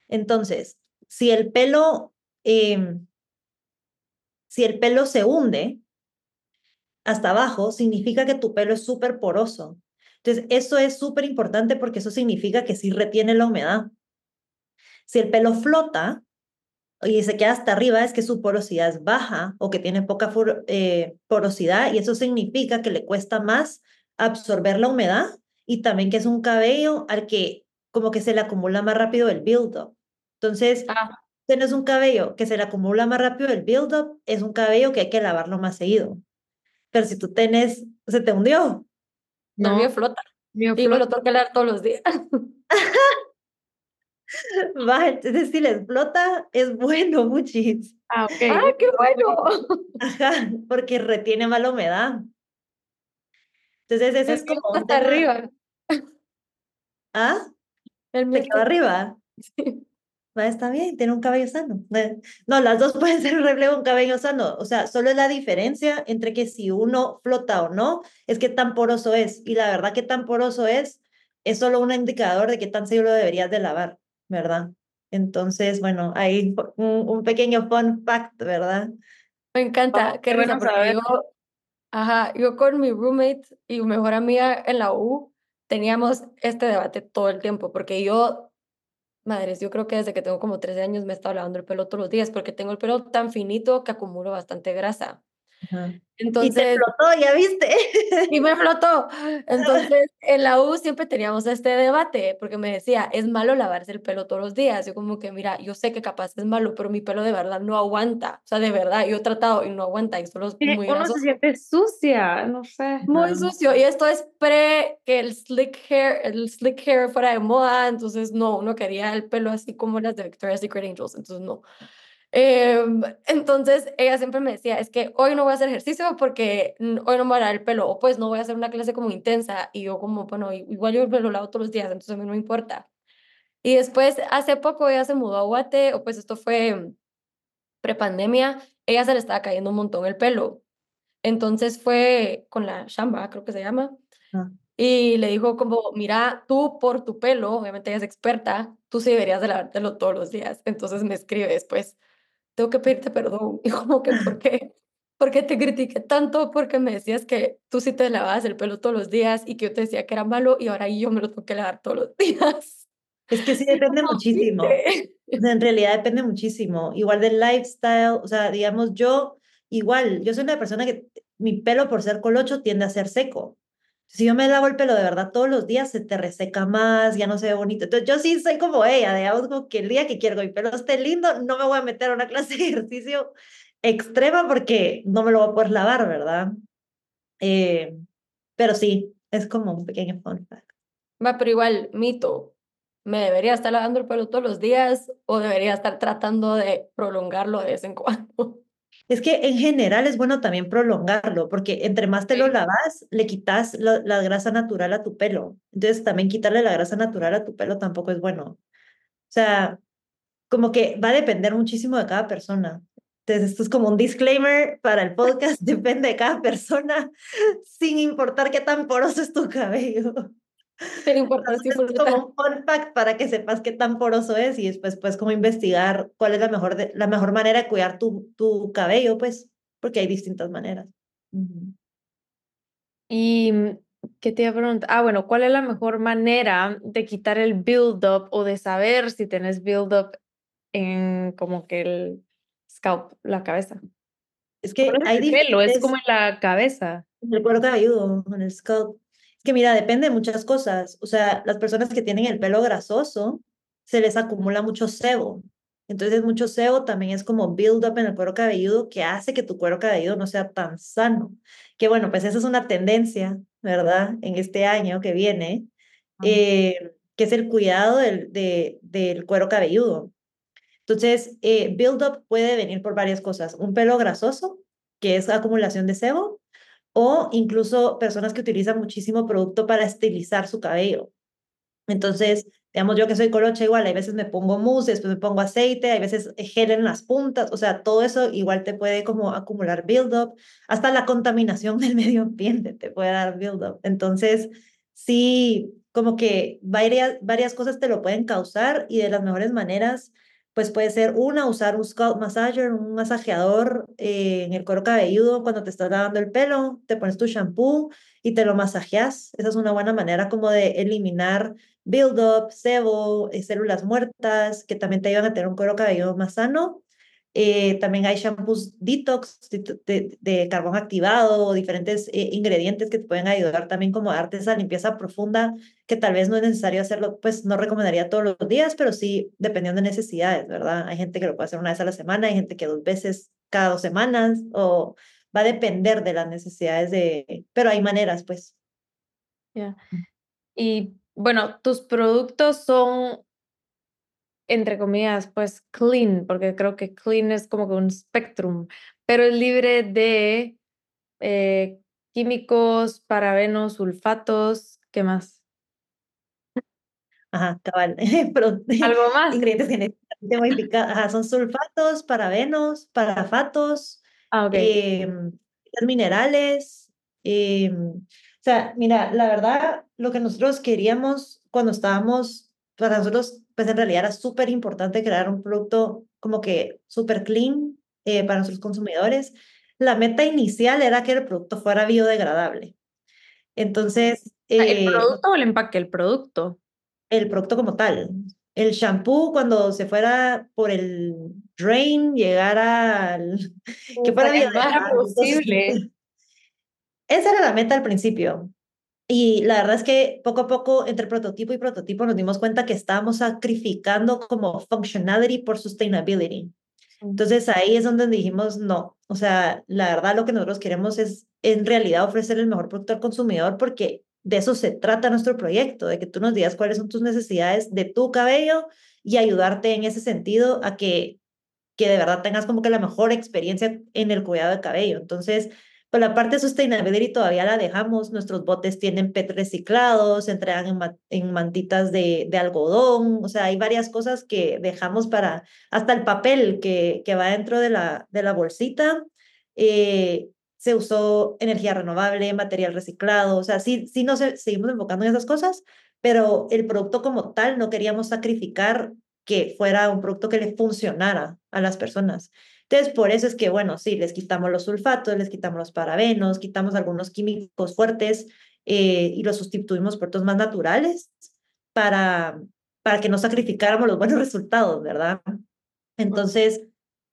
Entonces, si el pelo, em, si el pelo se hunde hasta abajo, significa que tu pelo es súper poroso. Entonces, eso es súper importante porque eso significa que sí retiene la humedad. Si el pelo flota y se queda hasta arriba, es que su porosidad es baja o que tiene poca eh, porosidad y eso significa que le cuesta más absorber la humedad y también que es un cabello al que como que se le acumula más rápido el build-up. Entonces, ah. Tienes un cabello que se le acumula más rápido el build-up, es un cabello que hay que lavarlo más seguido. Pero si tú tienes, se te hundió. No, me flota. y me lo tengo que lavar todos los días. Va, entonces si les explota, es bueno, muchis. Ah, ok. ¡Ah, qué bueno! Ajá, porque retiene mala humedad. Entonces, ese es, como. Hasta arriba. ¿Ah? El mío. quedó arriba? Sí. Va, está bien, tiene un cabello sano. No, las dos pueden ser un reflejo de un cabello sano. O sea, solo es la diferencia entre que si uno flota o no, es que tan poroso es. Y la verdad que tan poroso es, es solo un indicador de qué tan seguro deberías de lavar. ¿verdad? Entonces, bueno, hay un, pequeño fun fact, ¿verdad? Me encanta, qué bueno yo, ajá, yo con mi roommate y mejor amiga en la U teníamos este debate todo el tiempo, porque yo, madres, yo creo que desde que tengo como 13 años me he estado lavando el pelo todos los días, porque tengo el pelo tan finito que acumulo bastante grasa. Entonces, y te flotó, ya viste. Y me flotó. Entonces, en la U siempre teníamos este debate, porque me decía, es malo lavarse el pelo todos los días. Yo como que, mira, yo sé que capaz es malo, pero mi pelo de verdad no aguanta. O sea, de verdad, yo he tratado y no aguanta y solo es muy Uno se siente sucia, no sé. Muy sucio. Y esto es pre que el slick hair, el slick hair fuera de moda, entonces no, uno quería el pelo así como las de Victoria's Secret Angels, entonces no. Em, entonces ella siempre me decía, es que hoy no voy a hacer ejercicio porque hoy no me lavar el pelo, o pues no voy a hacer una clase como intensa, y yo como, bueno, igual yo pelo lo lavo todos los días, entonces a mí no me importa. Y después, hace poco ella se mudó a Guate, o pues esto fue prepandemia, ella se le estaba cayendo un montón el pelo. Entonces fue con la chamba, creo que se llama, ah. y le dijo como, mira, tú por tu pelo, obviamente ella es experta, tú sí deberías de lavártelo todos los días. Entonces me escribe después, tengo que pedirte perdón. Y como que, ¿por qué? ¿Por qué te critiqué tanto? Porque me decías que tú sí te lavabas el pelo todos los días y que yo te decía que era malo y ahora yo me lo tengo que lavar todos los días. Es que sí depende muchísimo. en realidad depende muchísimo. Igual del lifestyle, o sea, digamos, yo igual, yo soy una persona que mi pelo por ser colocho tiende a ser seco. Si yo me lavo el pelo de verdad todos los días, se te reseca más, ya no se ve bonito. Entonces, yo sí soy como ella, digamos, como que el día que quiero que mi pelo esté lindo, no me voy a meter a una clase de ejercicio extrema porque no me lo voy a poder lavar, ¿verdad? Eh, pero sí, es como un pequeño fun fact. Va, pero igual, mito, ¿me debería estar lavando el pelo todos los días o debería estar tratando de prolongarlo de vez en cuando? Es que en general es bueno también prolongarlo, porque entre más te lo lavas, le quitas la, grasa natural a tu pelo. Entonces también quitarle la grasa natural a tu pelo tampoco es bueno. O sea, como que va a depender muchísimo de cada persona. Entonces, esto es como un disclaimer para el podcast, depende de cada persona, sin importar qué tan poroso es tu cabello. Pero importante es como un fun fact para que sepas qué tan poroso es y después puedes como investigar cuál es la mejor, de, la mejor manera de cuidar tu, tu cabello, pues, porque hay distintas maneras. Y mm, qué te iba a preguntar, ah, bueno, ¿cuál es la mejor manera de quitar el build-up o de saber si tienes build-up en como que el scalp, la cabeza? Es que hay pelo, es como en la cabeza. En el cuero cabelludo, en el scalp que mira, depende de muchas cosas. O sea, las personas que tienen el pelo grasoso, se les acumula mucho sebo. Entonces, mucho sebo también es como build up en el cuero cabelludo que hace que tu cuero cabelludo no sea tan sano. Que bueno, pues esa es una tendencia, ¿verdad? En este año que viene, eh, que es el cuidado del, de, del cuero cabelludo. Entonces, eh, build up puede venir por varias cosas. Un pelo grasoso, que es acumulación de sebo, o incluso personas que utilizan muchísimo producto para estilizar su cabello. Entonces, digamos, yo que soy colocha igual, hay veces me pongo mousse, después me pongo aceite, hay veces gel en las puntas, o sea, todo eso igual te puede como acumular build-up, hasta la contaminación del medio ambiente te puede dar build-up. Entonces, sí, como que varias, varias cosas te lo pueden causar y de las mejores maneras pues puede ser una, usar un scalp massager, un masajeador eh, en el cuero cabelludo cuando te estás lavando el pelo, te pones tu shampoo y te lo masajeas. Esa es una buena manera como de eliminar build-up, sebo, eh, células muertas, que también te ayudan a tener un cuero cabelludo más sano. Eh, también hay shampoos detox de, carbón activado, diferentes eh, ingredientes que te pueden ayudar también como a darte esa limpieza profunda, que tal vez no es necesario hacerlo, pues no recomendaría todos los días, pero sí dependiendo de necesidades, ¿verdad? Hay gente que lo puede hacer una vez a la semana, hay gente que dos veces cada dos semanas, o va a depender de las necesidades de, pero hay maneras, pues. Ya. Y bueno, tus productos son entre comillas, pues clean, porque creo que clean es como que un spectrum, pero es libre de eh, químicos, parabenos, sulfatos, ¿qué más? Ajá, cabal. ¿Algo más? Ingredientes genéticamente modificados. Ajá, son sulfatos, parabenos, parafatos, ah, eh, minerales. Eh, o sea, mira, la verdad, lo que nosotros queríamos cuando estábamos, para nosotros pues en realidad era súper importante crear un producto como que súper clean eh, para nuestros consumidores. La meta inicial era que el producto fuera biodegradable. Entonces... ¿El eh, producto o el empaque? El producto. El producto como tal. El shampoo cuando se fuera por el drain, llegara al... que fuera biodegradable. posible. esa era la meta al principio. Y la verdad es que poco a poco, entre prototipo y prototipo, nos dimos cuenta que estábamos sacrificando como functionality por sustainability. Entonces ahí es donde dijimos, no, o sea, la verdad lo que nosotros queremos es en realidad ofrecer el mejor producto al consumidor porque de eso se trata nuestro proyecto, de que tú nos digas cuáles son tus necesidades de tu cabello y ayudarte en ese sentido a que, que de verdad tengas como que la mejor experiencia en el cuidado del cabello. Entonces, por la parte de sustainability todavía la dejamos. Nuestros botes tienen PET reciclados, se entregan en, mantitas de, algodón. O sea, hay varias cosas que dejamos para, hasta el papel que, que va dentro de la, de la bolsita. Eh, se usó energía renovable, material reciclado. O sea, sí, sí nos seguimos enfocando en esas cosas, pero el producto como tal no queríamos sacrificar que fuera un producto que le funcionara a las personas. Entonces, por eso es que, bueno, sí, les quitamos los sulfatos, les quitamos los parabenos, quitamos algunos químicos fuertes eh, y los sustituimos por otros más naturales para, para que no sacrificáramos los buenos resultados, ¿verdad? Entonces,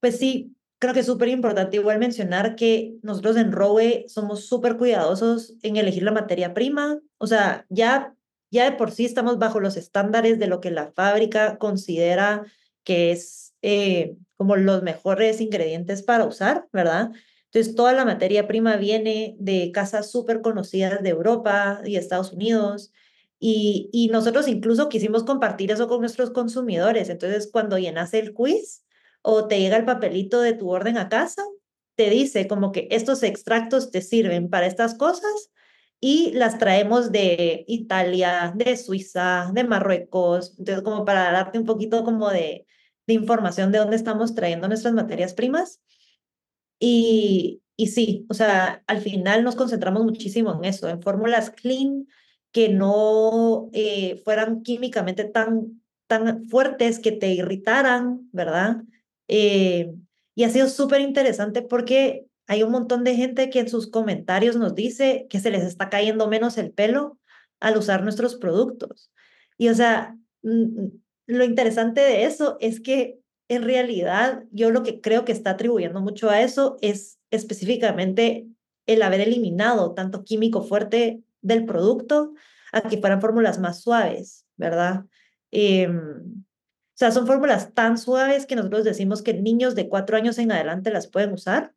pues sí, creo que es súper importante igual mencionar que nosotros en Rowe somos súper cuidadosos en elegir la materia prima. O sea, ya, ya de por sí estamos bajo los estándares de lo que la fábrica considera que es eh, como los mejores ingredientes para usar, ¿verdad? Entonces, toda la materia prima viene de casas súper conocidas de Europa y Estados Unidos. Y, y nosotros incluso quisimos compartir eso con nuestros consumidores. Entonces, cuando llenas el quiz o te llega el papelito de tu orden a casa, te dice como que estos extractos te sirven para estas cosas y las traemos de Italia, de Suiza, de Marruecos. Entonces, como para darte un poquito como de, de información de dónde estamos trayendo nuestras materias primas. Y, y sí, o sea, al final nos concentramos muchísimo en eso, en fórmulas clean que no eh, fueran químicamente tan, tan fuertes que te irritaran, ¿verdad? Eh, y ha sido súper interesante porque hay un montón de gente que en sus comentarios nos dice que se les está cayendo menos el pelo al usar nuestros productos. Y o sea, lo interesante de eso es que en realidad yo lo que creo que está atribuyendo mucho a eso es específicamente el haber eliminado tanto químico fuerte del producto a que fueran fórmulas más suaves, ¿verdad? Em, o sea, son fórmulas tan suaves que nosotros decimos que niños de cuatro años en adelante las pueden usar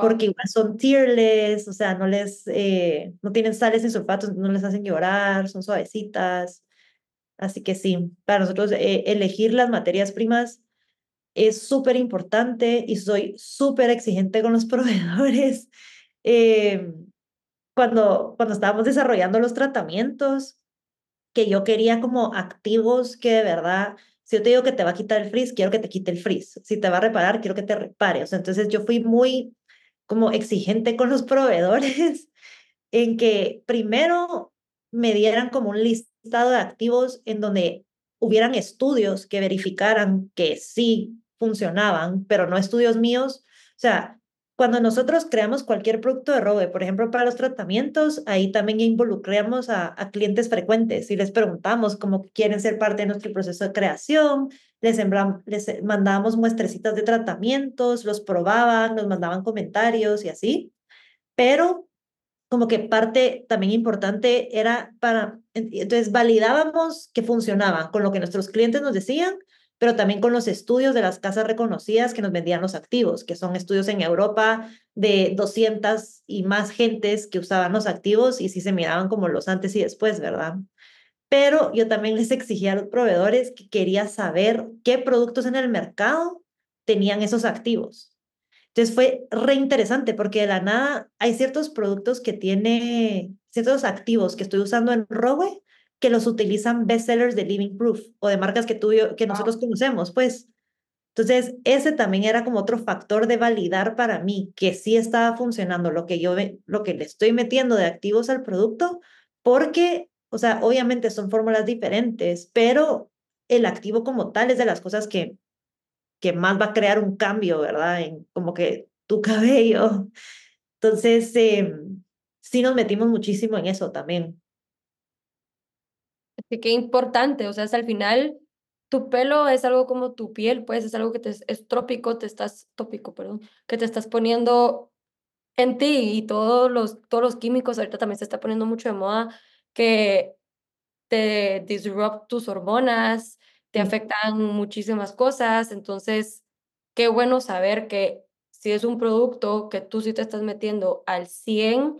porque igual son tearless, o sea, no les, eh, no tienen sales ni sulfatos, no les hacen llorar, son suavecitas. Así que sí, para nosotros eh, elegir las materias primas es súper importante y soy súper exigente con los proveedores. Eh, cuando, cuando estábamos desarrollando los tratamientos, que yo quería como activos que de verdad, si yo te digo que te va a quitar el frizz, quiero que te quite el frizz. Si te va a reparar, quiero que te repare. O sea, entonces yo fui muy como exigente con los proveedores en que primero me dieran como un listado de activos en donde hubieran estudios que verificaran que sí funcionaban, pero no estudios míos. O sea, cuando nosotros creamos cualquier producto de Robe, por ejemplo, para los tratamientos, ahí también involucramos a, a clientes frecuentes y les preguntamos cómo quieren ser parte de nuestro proceso de creación, les, les mandábamos muestrecitas de tratamientos, los probaban, nos mandaban comentarios y así. Pero como que parte también importante era para, entonces validábamos que funcionaban con lo que nuestros clientes nos decían, pero también con los estudios de las casas reconocidas que nos vendían los activos, que son estudios en Europa de 200 y más gentes que usaban los activos y sí se miraban como los antes y después, ¿verdad? Pero yo también les exigía a los proveedores que quería saber qué productos en el mercado tenían esos activos. Entonces fue re interesante porque de la nada hay ciertos productos que tiene, ciertos activos que estoy usando en Rowe que los utilizan bestsellers de Living Proof o de marcas que, tú, que nosotros conocemos, pues. Entonces, ese también era como otro factor de validar para mí que sí estaba funcionando lo que yo lo que le estoy metiendo de activos al producto, porque, o sea, obviamente son fórmulas diferentes, pero el activo como tal es de las cosas que que más va a crear un cambio, ¿verdad? En como que tu cabello. Entonces, em, sí nos metimos muchísimo en eso también. Sí, qué importante, o sea, al final tu pelo es algo como tu piel, pues es algo que te, es trópico, te estás, tópico, perdón, que te estás poniendo en ti y todos los, todos los químicos, ahorita también se está poniendo mucho de moda que te disrupt tus hormonas, te afectan muchísimas cosas, entonces qué bueno saber que si es un producto que tú sí te estás metiendo al 100,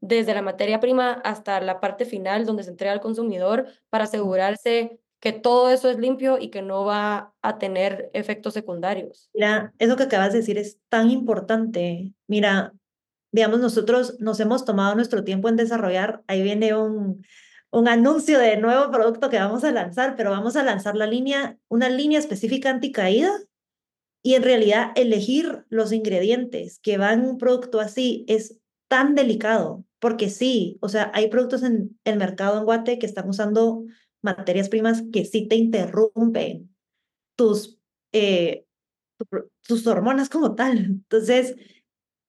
desde la materia prima hasta la parte final donde se entrega al consumidor para asegurarse que todo eso es limpio y que no va a tener efectos secundarios. Mira, eso que acabas de decir es tan importante. Mira, digamos, nosotros nos hemos tomado nuestro tiempo en desarrollar, ahí viene un, un anuncio de nuevo producto que vamos a lanzar, pero vamos a lanzar la línea, una línea específica anticaída y en realidad elegir los ingredientes que van un producto así es tan delicado, porque sí, o sea, hay productos en el mercado en Guate que están usando materias primas que sí te interrumpen tus, eh, tus hormonas como tal. Entonces,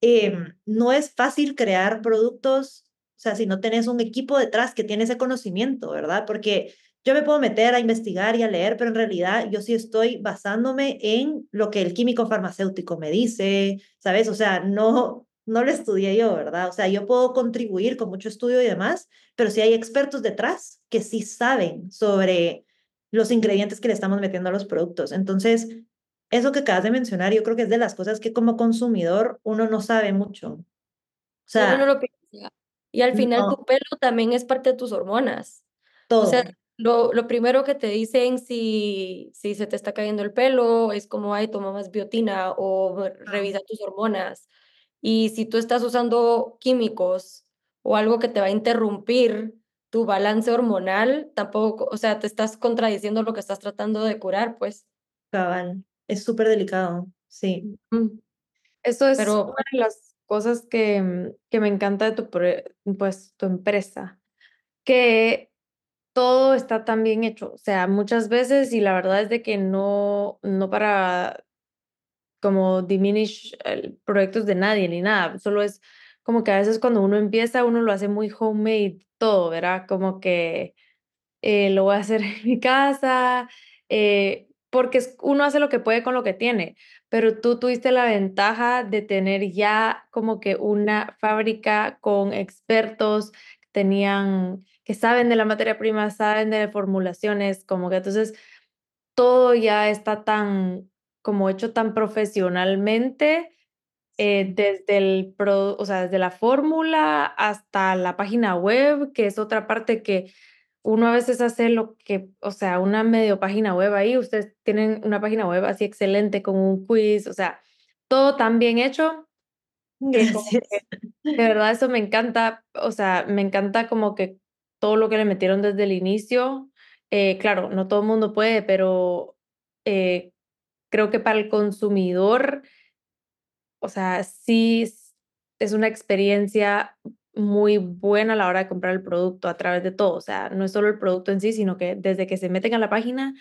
em, no es fácil crear productos sea, si no tenés un equipo detrás que tiene ese conocimiento, ¿verdad? Porque yo me puedo meter a investigar y a leer, pero en realidad yo sí estoy basándome en lo que el químico farmacéutico me dice, ¿sabes? O sea, no, no lo estudié yo, ¿verdad? O sea, yo puedo contribuir con mucho estudio y demás, pero sí hay expertos detrás que sí saben sobre los ingredientes que le estamos metiendo a los productos. Entonces, eso que acabas de mencionar, yo creo que es de las cosas que como consumidor uno no sabe mucho. O sea, lo y al final tu pelo también es parte de tus hormonas. Todo. O sea, lo, lo primero que te dicen si, si se te está cayendo el pelo es como, ay, toma más biotina o revisa tus hormonas. Y si tú estás usando químicos o algo que te va a interrumpir tu balance hormonal, tampoco, o sea, te estás contradiciendo lo que estás tratando de curar, pues. Cabal, es súper delicado, sí. Eso es Pero, una de las cosas que, mm, que me encanta de tu, pues, tu empresa, que todo está tan bien hecho. O sea, muchas veces, y la verdad es de que no, no para como diminish proyectos de nadie ni nada, solo es como que a veces cuando uno empieza, uno lo hace muy homemade todo, ¿verdad? Como que eh, lo voy a hacer en mi casa, eh, porque uno hace lo que puede con lo que tiene, pero tú tuviste la ventaja de tener ya como que una fábrica con expertos que tenían, que saben de la materia prima, saben de formulaciones, como que entonces todo ya está tan, como hecho tan profesionalmente, eh, desde el, o sea, desde la fórmula hasta la página web, que es otra parte que uno a veces hace lo que, o sea, una medio página web ahí, ustedes tienen una página web así excelente con un quiz, o sea, todo tan bien hecho. Gracias. de verdad eso me encanta, o sea, me encanta como que todo lo que le metieron desde el inicio, eh, claro, no todo el mundo puede, pero eh, creo que para el consumidor, o sea, sí es una experiencia muy buena a la hora de comprar el producto a través de todo. O sea, no es solo el producto en sí, sino que desde que se meten a la página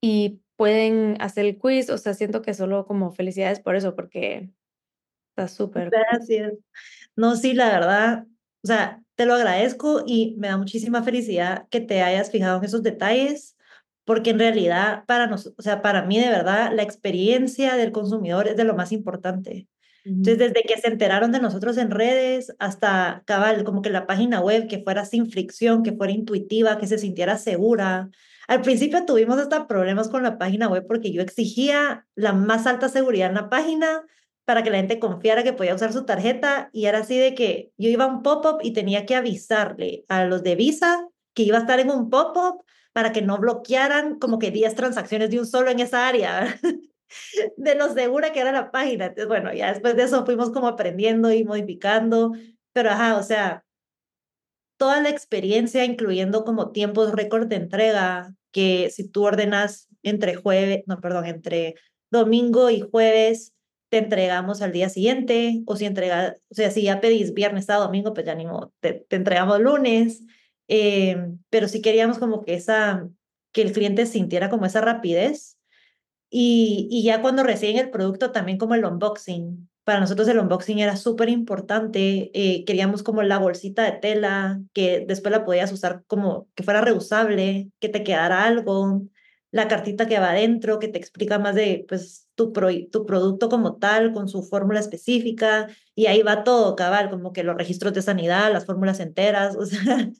y pueden hacer el quiz, o sea, siento que solo como felicidades por eso, porque está súper. Gracias. No, sí, la verdad, o sea, te lo agradezco y me da muchísima felicidad que te hayas fijado en esos detalles, porque en realidad para nosotros, o sea, para mí de verdad, la experiencia del consumidor es de lo más importante. Entonces, desde que se enteraron de nosotros en redes hasta cabal, como que la página web que fuera sin fricción, que fuera intuitiva, que se sintiera segura. Al principio tuvimos hasta problemas con la página web porque yo exigía la más alta seguridad en la página para que la gente confiara que podía usar su tarjeta y era así de que yo iba a un pop-up y tenía que avisarle a los de Visa que iba a estar en un pop-up para que no bloquearan como que 10 transacciones de un solo en esa área. de lo segura que era la página. Entonces, bueno, ya después de eso fuimos como aprendiendo y modificando, pero ajá, o sea, toda la experiencia, incluyendo como tiempos récord de entrega, que si tú ordenas entre jueves, no, perdón, entre domingo y jueves, te entregamos al día siguiente, o si entrega, o sea, si ya pedís viernes, sábado, domingo, pues ya ni te, entregamos lunes, eh, pero si queríamos como que esa, que el cliente sintiera como esa rapidez, y, y ya cuando reciben el producto, también como el unboxing. Para nosotros el unboxing era súper importante. Eh, queríamos como la bolsita de tela, que después la podías usar como que fuera reusable, que te quedara algo. La cartita que va adentro, que te explica más de pues, tu, tu producto como tal, con su fórmula específica. Y ahí va todo, cabal, como que los registros de sanidad, las fórmulas enteras. O sea,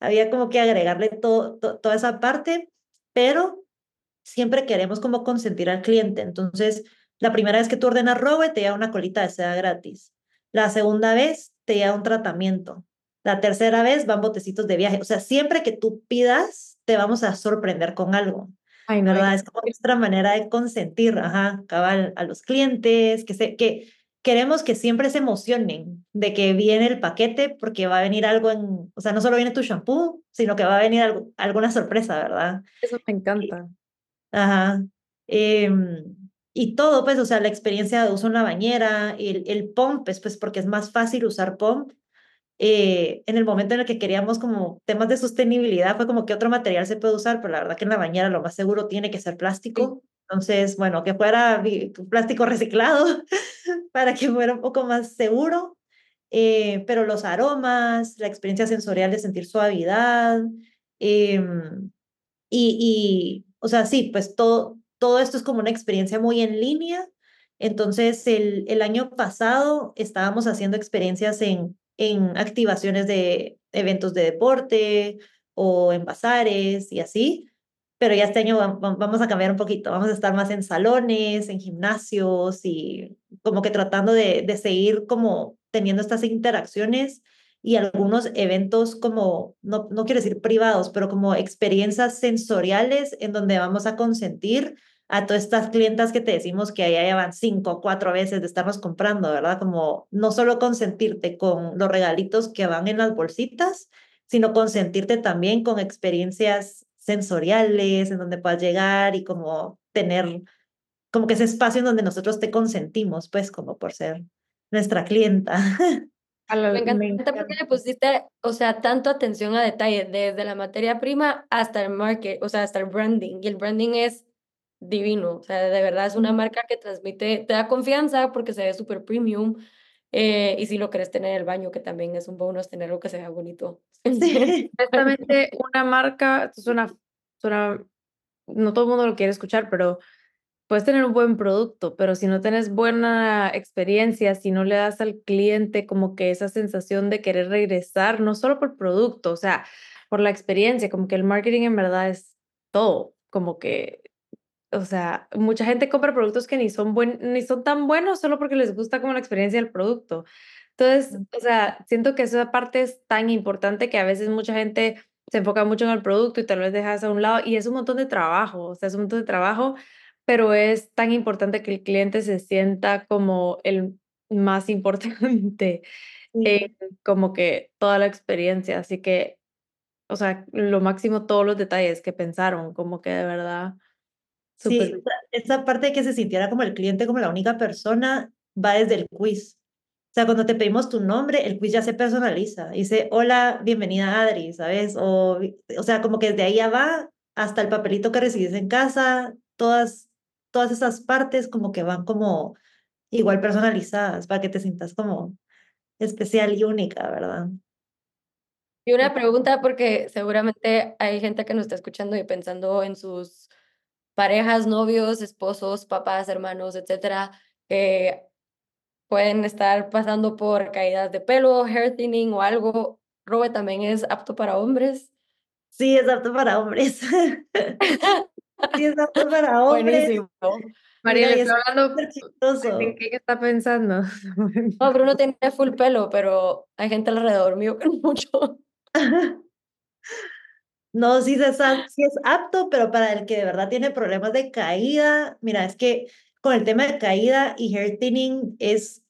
había como que agregarle todo, toda esa parte, pero siempre queremos como consentir al cliente. Entonces, la primera vez que tú ordenas Robe, te da una colita de seda gratis. La segunda vez, te da un tratamiento. La tercera vez, van botecitos de viaje. O sea, siempre que tú pidas, te vamos a sorprender con algo. Ay, no, ¿verdad? Es como nuestra manera de consentir, ajá, cabal, a los clientes, que, se, que queremos que siempre se emocionen de que viene el paquete porque va a venir algo en, o sea, no solo viene tu shampoo, sino que va a venir algo, alguna sorpresa, ¿verdad? Eso me encanta. Ajá. Em, y todo, pues, o sea, la experiencia de uso en la bañera, el, el pump, pues, pues, porque es más fácil usar pump. Eh, en el momento en el que queríamos como temas de sostenibilidad, fue como que otro material se puede usar, pero la verdad que en la bañera lo más seguro tiene que ser plástico. Entonces, bueno, que fuera plástico reciclado para que fuera un poco más seguro. Eh, pero los aromas, la experiencia sensorial de sentir suavidad, em, y, y o sea, sí, pues todo, todo esto es como una experiencia muy en línea. Entonces, el, el año pasado estábamos haciendo experiencias en, en activaciones de eventos de deporte o en bazares y así, pero ya este año vamos a cambiar un poquito, vamos a estar más en salones, en gimnasios y como que tratando de, de seguir como teniendo estas interacciones y algunos eventos como, no, no quiero decir privados, pero como experiencias sensoriales en donde vamos a consentir a todas estas clientas que te decimos que allá llevan cinco o cuatro veces de estarnos comprando, ¿verdad? Como no solo consentirte con los regalitos que van en las bolsitas, sino consentirte también con experiencias sensoriales en donde puedas llegar y como tener como que ese espacio en donde nosotros te consentimos, pues como por ser nuestra clienta. me, encanta porque le pusiste, o sea, tanto atención a detalle, desde la materia prima hasta el market, o sea, hasta el branding. Y el branding es divino, o sea, de verdad es una marca que transmite, te da confianza porque se ve súper premium. Eh, y si lo querés tener en el baño, que también es un bonus tenerlo que se vea bonito. Sí, exactamente, una marca, es una, no todo el mundo lo quiere escuchar, pero puedes tener un buen producto, pero si no tienes buena experiencia, si no le das al cliente como que esa sensación de querer regresar, no solo por producto, o sea, por la experiencia, como que el marketing en verdad es todo, como que, o sea, mucha gente compra productos que ni son, buen, ni son tan buenos solo porque les gusta como la experiencia del producto. Entonces, o sea, siento que esa parte es tan importante que a veces mucha gente se enfoca mucho en el producto y tal vez dejas a un lado y es un montón de trabajo, o sea, es un montón de trabajo pero es tan importante que el cliente se sienta como el más importante en como que toda la experiencia. Así que, o sea, lo máximo todos los detalles que pensaron, como que de verdad. Sí, esa parte de que se sintiera como el cliente, como la única persona, va desde el quiz. O sea, cuando te pedimos tu nombre, el quiz ya se personaliza. Dice, hola, bienvenida Adri, ¿sabes? O, o sea, como que desde ahí ya va hasta el papelito que recibes en casa, todas, todas esas partes como que van como igual personalizadas para que te sientas como especial y única, ¿verdad? Y una pregunta, porque seguramente hay gente que nos está escuchando y pensando en sus parejas, novios, esposos, papás, hermanos, etcétera, que pueden estar pasando por caídas de pelo, hair thinning o algo. Robe también es apto para hombres. Sí, es apto para hombres. sí, es apto para hombres. Buenísimo. María, le es estoy hablando. ¿En qué está pensando? No, Bruno tiene full pelo, pero hay gente alrededor mío que no mucho. No, sí es, sí es apto, pero para el que de verdad tiene problemas de caída, mira, es que con el tema de caída y hair thinning es,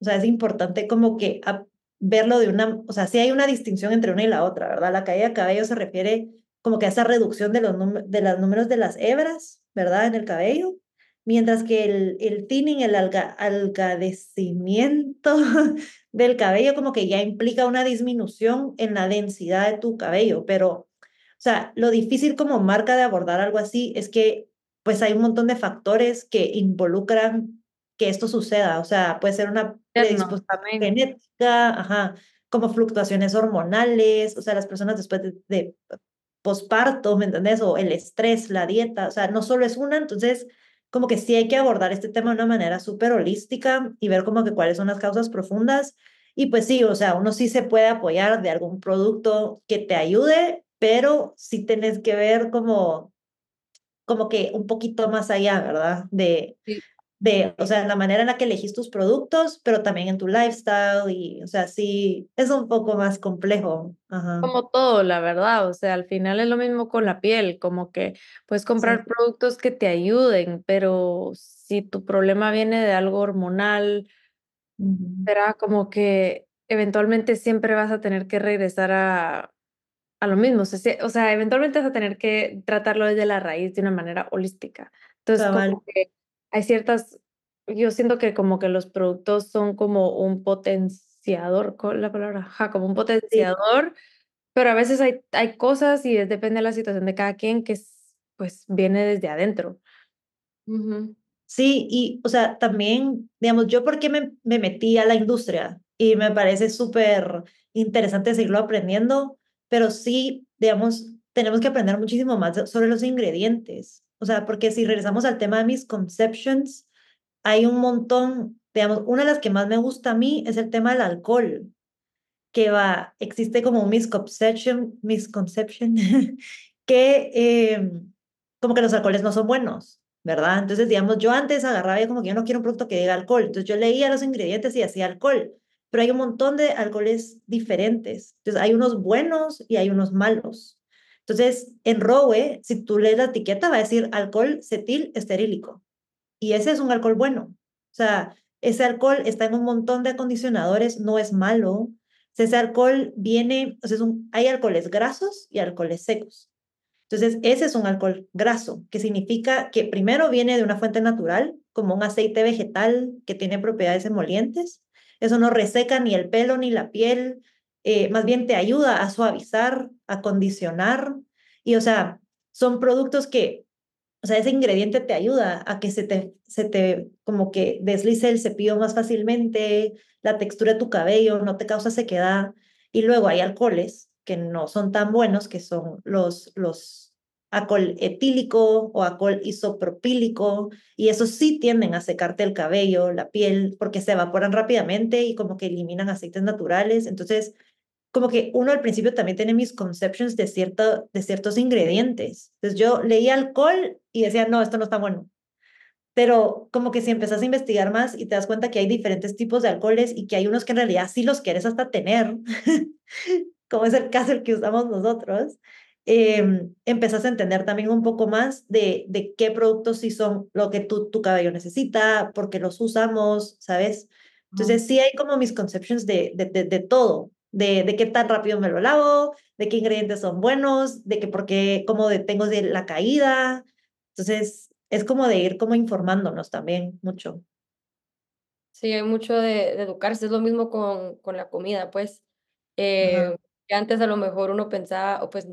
o sea, es importante como que ap- verlo de una, o sea, sí hay una distinción entre una y la otra, ¿verdad? La caída de cabello se refiere como que esa reducción de los, de los números de las hebras, ¿verdad? En el cabello, mientras que el, el thinning, el alga, algadecimiento del cabello como que ya implica una disminución en la densidad de tu cabello, pero o sea, lo difícil como marca de abordar algo así es que pues hay un montón de factores que involucran que esto suceda. O sea, puede ser una predisposición genética, ajá, como fluctuaciones hormonales, o sea, las personas después de, de posparto, ¿me entendés? O el estrés, la dieta, o sea, no solo es una, entonces como que sí hay que abordar este tema de una manera súper holística y ver como que cuáles son las causas profundas. Y pues sí, o sea, uno sí se puede apoyar de algún producto que te ayude, pero sí tenés que ver como, como que un poquito más allá, ¿verdad? De, Sí. De, o sea, la manera en la que elegís tus productos, pero también en tu lifestyle y, o sea, sí, es un poco más complejo. Ajá. Como todo, la verdad, o sea, al final es lo mismo con la piel, como que puedes comprar productos que te ayuden, pero si tu problema viene de algo hormonal, Ujú. será como que eventualmente siempre vas a tener que regresar a, a lo mismo, o sea, se- o sea, eventualmente vas a tener que tratarlo desde la raíz de una manera holística. Entonces, como que hay ciertas, yo siento que como que los productos son como un potenciador, ¿cuál es la palabra? Ajá, como un potenciador, pero a veces hay, hay cosas y es- depende de la situación de cada quien que es, pues viene desde adentro. Sí, y, o sea, también, digamos, yo porque me, me metí a la industria y me parece súper interesante seguirlo aprendiendo, pero sí, digamos, tenemos que aprender muchísimo más sobre los ingredientes. O sea, porque si regresamos al tema de misconceptions, hay un montón, digamos, una de las que más me gusta a mí es el tema del alcohol, que va, existe como un misconception, misconception que eh, como que los alcoholes no son buenos. ¿verdad? Entonces, digamos, yo antes agarraba y como que yo no quiero un producto que diga alcohol. Entonces, yo leía los ingredientes y hacía alcohol. Pero hay un montón de alcoholes diferentes. Entonces, hay unos buenos y hay unos malos. Entonces, en Rowe, si tú lees la etiqueta, va a decir alcohol cetil esterílico. Y ese es un alcohol bueno. O sea, ese alcohol está en un montón de acondicionadores, no es malo. Ese alcohol viene, o sea, es un, hay alcoholes grasos y alcoholes secos. Entonces, ese es un alcohol graso, que significa que primero viene de una fuente natural, como un aceite vegetal que tiene propiedades emolientes. Eso no reseca ni el pelo ni la piel, eh, más bien te ayuda a suavizar, a condicionar. Y, o sea, son productos que, o sea, ese ingrediente te ayuda a que se te, se te como que deslice el cepillo más fácilmente, la textura de tu cabello no te causa sequedad. Y luego hay alcoholes que no son tan buenos, que son los, los alcohol etílico o alcohol isopropílico, y esos sí tienden a secarte el cabello, la piel, porque se evaporan rápidamente y como que eliminan aceites naturales. Entonces, como que uno al principio también tiene mis conceptions de, cierto, de ciertos ingredientes. Entonces yo leía alcohol y decía, no, esto no está bueno. Pero como que si empezás a investigar más y te das cuenta que hay diferentes tipos de alcoholes y que hay unos que en realidad sí los quieres hasta tener, como es el caso el que usamos nosotros, eh, empezás a entender también un poco más de, de qué productos sí son lo que tu, tu cabello necesita, por qué los usamos, ¿sabes? Entonces sí hay como misconceptions de, de, de, de todo, de, de qué tan rápido me lo lavo, de qué ingredientes son buenos, de que por qué, cómo tengo de la caída. Entonces es como de ir como informándonos también mucho. Sí, hay mucho de, de educarse, es lo mismo con, con la comida, pues. Eh, que antes a lo mejor uno pensaba, o pues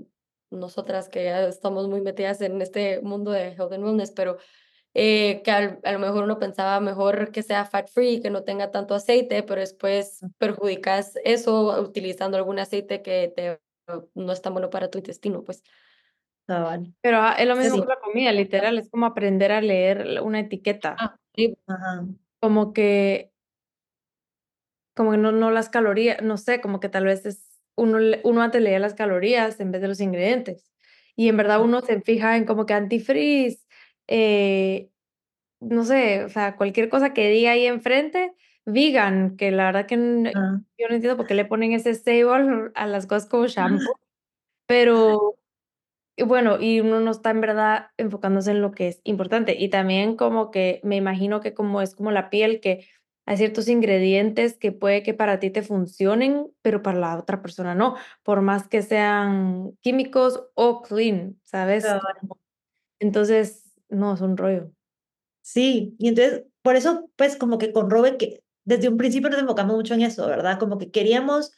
nosotras que ya estamos muy metidas en este mundo de health and wellness, pero eh, que al- a lo mejor uno pensaba mejor que sea fat free, que no tenga tanto aceite, pero después perjudicas eso utilizando algún aceite que te, no es tan bueno para tu intestino, pues. Pero ah, es lo mismo Sí. con la comida, literal, es como aprender a leer una etiqueta, Ah, sí, Ajá. como que, como que no, no las calorías, no sé, como que tal vez es, uno, uno antes leía las calorías en vez de los ingredientes. Y en verdad uno se fija en como que antifreeze, eh, no sé, o sea, cualquier cosa que diga ahí enfrente, vegan, que la verdad que Ah, yo no entiendo por qué le ponen ese al- a las cosas como shampoo, pero bueno, y uno no está en verdad enfocándose en lo que es importante. Y también como que me imagino que como es como la piel, que hay ciertos ingredientes que puede que para ti te funcionen, pero para la otra persona no, por más que sean químicos o clean, ¿sabes? Entonces, no, es un rollo. Sí, y entonces, por eso, pues como que con Robe, que desde un principio nos enfocamos mucho en eso, ¿verdad? Como que queríamos,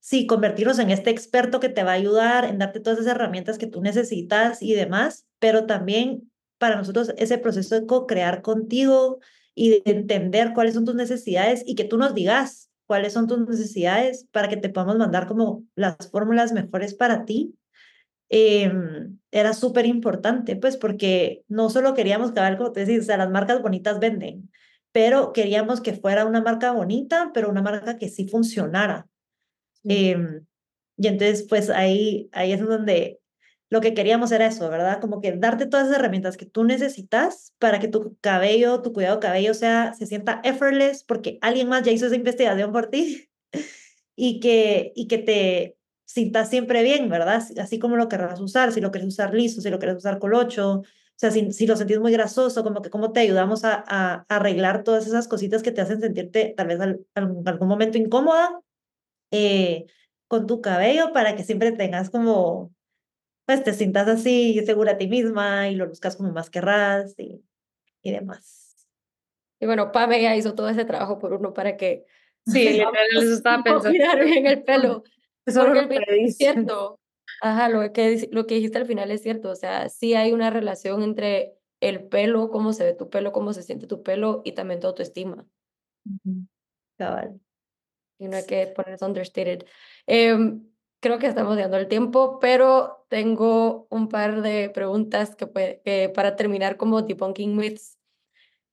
sí, convertirnos en este experto que te va a ayudar, en darte todas esas herramientas que tú necesitas y demás, pero también para nosotros ese proceso de co-crear contigo y de entender cuáles son tus necesidades y que tú nos digas cuáles son tus necesidades para que te podamos mandar como las fórmulas mejores para ti em, era súper importante, pues porque no solo queríamos que, como te decís, o sea, las marcas bonitas venden, pero queríamos que fuera una marca bonita, pero una marca que sí funcionara. Em, y entonces, pues ahí, ahí es donde lo que queríamos era eso, ¿verdad? Como que darte todas las herramientas que tú necesitas para que tu cabello, tu cuidado de cabello sea, se sienta effortless, porque alguien más ya hizo esa investigación por ti y que, y que te sientas siempre bien, ¿verdad? Así como lo querrás usar, si lo quieres usar liso, si lo quieres usar colocho, o sea, si, si lo sentís muy grasoso, como que cómo te ayudamos a, a, arreglar todas esas cositas que te hacen sentirte tal vez en algún momento incómoda eh, con tu cabello para que siempre tengas como, pues te sientas así, segura a ti misma y lo buscas como más querrás y, y demás. Y bueno, Pame ya hizo todo ese trabajo por uno para que Sí, literal, eso estaba pensando. cuidar bien el pelo. Eso Porque lo que es cierto. Ajá, lo que, lo que dijiste al final es cierto. O sea, sí hay una relación entre el pelo, cómo se ve tu pelo, cómo se siente tu pelo y también tu autoestima. Cabal. Y no hay que ponerse understated. Em, creo que estamos dando el tiempo, pero tengo un par de preguntas que, puede- que para terminar como debunking myths.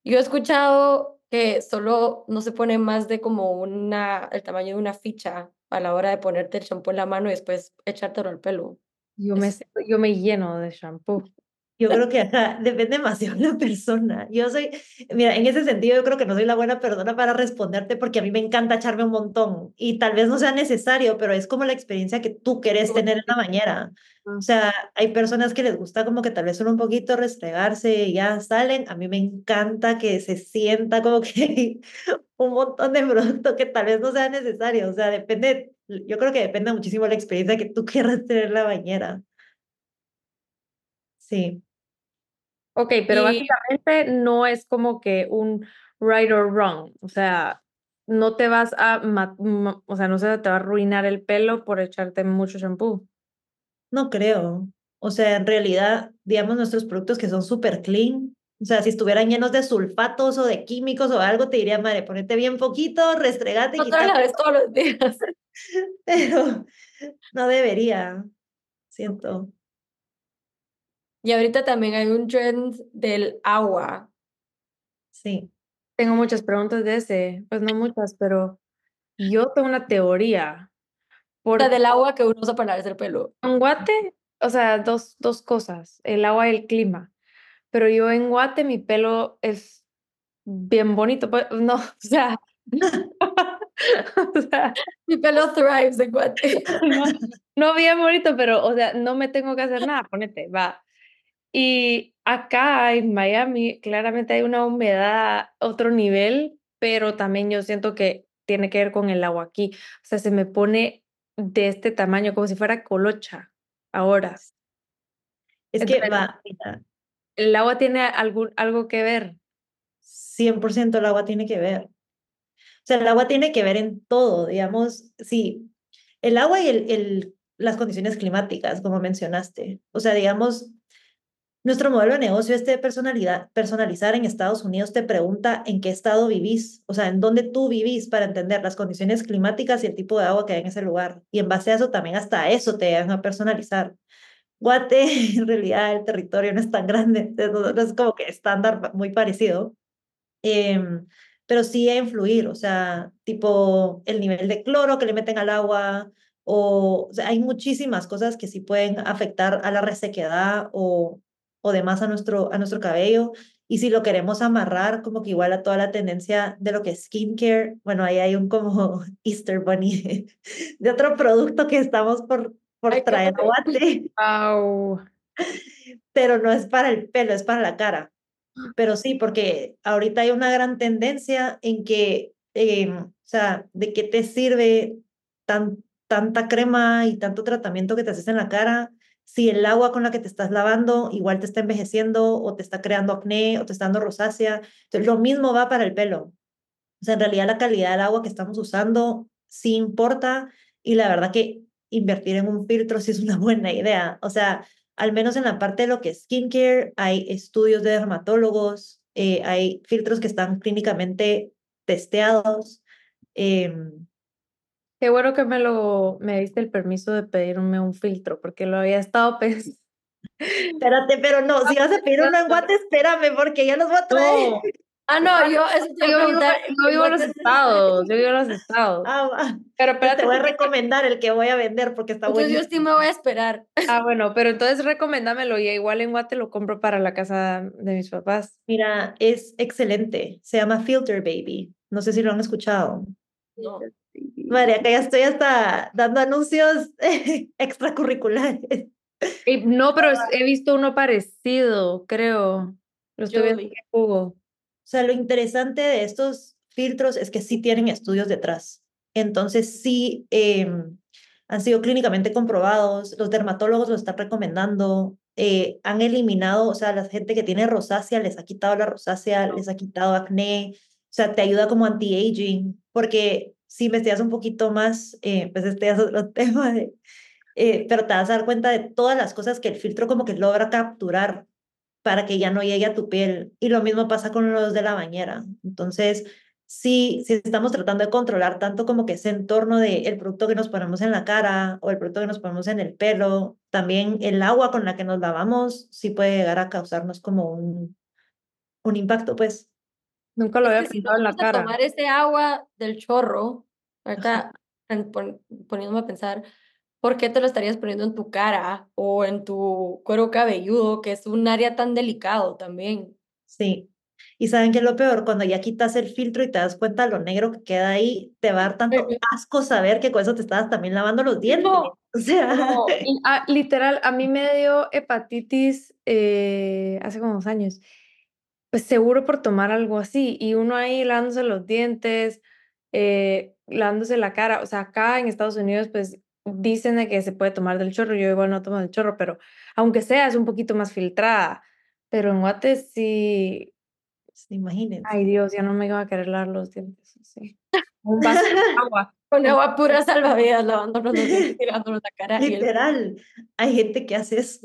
Yo he escuchado que solo no se pone más de como una, el tamaño de una ficha a la hora de ponerte el champú en la mano y después echártelo al pelo. Yo me, yo me lleno de shampoo. Yo creo que ajá, depende demasiado de la persona. Yo soy, mira, en ese sentido yo creo que no soy la buena persona para responderte porque a mí me encanta echarme un montón y tal vez no sea necesario, pero es como la experiencia que tú querés tener en la bañera. O sea, hay personas que les gusta como que tal vez solo un poquito restregarse y ya salen. A mí me encanta que se sienta como que un montón de producto que tal vez no sea necesario. O sea, depende, yo creo que depende muchísimo de la experiencia que tú quieras tener en la bañera. Sí. Ok, pero Y- básicamente no es como que un right or wrong. O sea, no te vas a, o sea, no se te va a arruinar el pelo por echarte mucho shampoo. No creo. O sea, en realidad, digamos, nuestros productos que son súper clean, o sea, si estuvieran llenos de sulfatos o de químicos o algo, te diría, madre, ponete bien poquito, restregate y Otra la vez todos los días. pero no debería, siento. Y ahorita también hay un trend del agua. Sí. Tengo muchas preguntas de ese, pues no muchas, pero yo tengo una teoría. Porque sea, del agua que uno usa para lavarse el pelo. en Guate, o sea, dos, dos cosas, el agua y el clima. Pero yo en Guate mi pelo es bien bonito, pues no, o sea, o sea, Mi pelo thrives en Guate. no, no bien bonito, pero, o sea, no me tengo que hacer nada, ponete, va. Y acá en Miami, claramente hay una humedad a otro nivel, pero también yo siento que tiene que ver con el agua aquí. O sea, se me pone de este tamaño, como si fuera colocha ahora. Es que va, ¿El agua tiene algún, algo que ver? 100% el agua tiene que ver. O sea, el agua tiene que ver en todo, digamos, sí, el agua y el, el, las condiciones climáticas, como mencionaste. O sea, digamos, nuestro modelo de negocio este de personalidad, personalizar en Estados Unidos te pregunta en qué estado vivís, o sea, en dónde tú vivís para entender las condiciones climáticas y el tipo de agua que hay en ese lugar. Y en base a eso también hasta eso te van a personalizar. Guate, en realidad el territorio no es tan grande, es como que estándar muy parecido. Eh, pero sí a influir, o sea, tipo el nivel de cloro que le meten al agua, o, o sea, hay muchísimas cosas que sí pueden afectar a la resequedad o o demás a nuestro, a nuestro cabello. Y si lo queremos amarrar como que igual a toda la tendencia de lo que es skincare, bueno, ahí hay un como Easter Bunny de otro producto que estamos por, por traer guate. Wow. Pero no es para el pelo, es para la cara. Pero sí, porque ahorita hay una gran tendencia en que, eh, o sea, de qué te sirve tan, tanta crema y tanto tratamiento que te haces en la cara si el agua con la que te estás lavando igual te está envejeciendo o te está creando acné o te está dando rosácea. Entonces, lo mismo va para el pelo. O sea, en realidad la calidad del agua que estamos usando sí importa y la verdad que invertir en un filtro sí es una buena idea. O sea, al menos en la parte de lo que es skincare, hay estudios de dermatólogos, eh, hay filtros que están clínicamente testeados. Eh, Qué bueno que me lo me diste el permiso de pedirme un filtro, porque lo había estado pensando. Espérate, pero no, si vas a pedir uno en Guate, espérame, porque ya los voy a traer. No. Ah, no, yo, eso te Yo iba a vivo, yo vivo en los estados, yo vivo en los estados. Ah. Pero espérate, te voy a recomendar el que voy a vender porque está bueno. yo sí me voy a esperar. ah, bueno, pero entonces recoméndamelo y igual en Guate lo compro para la casa de mis papás. Mira, es excelente. Se llama Filter Baby. No sé si lo han escuchado. No. María, que ya estoy hasta dando anuncios extracurriculares. Y no, pero he visto uno parecido, creo. Lo estoy viendo en Google. O sea, lo interesante de estos filtros es que sí tienen estudios detrás. Entonces, sí em, han sido clínicamente comprobados, los dermatólogos lo están recomendando, eh, han eliminado, o sea, la gente que tiene rosácea les ha quitado la rosácea, les ha quitado acné, o sea, te ayuda como anti-aging, porque si investigas un poquito más, eh, pues este es otro tema, de, eh, pero te vas a dar cuenta de todas las cosas que el filtro como que logra capturar para que ya no llegue a tu piel. Y lo mismo pasa con los de la bañera. Entonces, sí, sí estamos tratando de controlar tanto como que ese entorno de el producto que nos ponemos en la cara o el producto que nos ponemos en el pelo, también el agua con la que nos lavamos, sí puede llegar a causarnos como un, un impacto, pues. Nunca lo Es había que si en la a cara. tomar ese agua del chorro, ahorita poniéndome a pensar, ¿por qué te lo estarías poniendo en tu cara o en tu cuero cabelludo, que es un área tan delicado también? Sí. Y saben que es lo peor, cuando ya quitas el filtro y te das cuenta lo negro que queda ahí, te va a dar tanto asco saber que con eso te estabas también lavando los dientes. No, O sea, no. Y, ah, literal, a mí me dio hepatitis eh, hace como dos años. Pues seguro por tomar algo así. Y uno ahí lavándose los dientes, eh, lavándose la cara. O sea, acá en Estados Unidos, pues dicen de que se puede tomar del chorro. Yo igual no tomo del chorro, pero aunque sea, es un poquito más filtrada. Pero en Guate sí. imagínense. Ay, Dios, ya no me iba a querer lavar los dientes así. Un vaso de agua. Con agua pura salvavidas, lavándonos los dientes, tirándonos la cara. y el- Literal, hay gente que hace eso.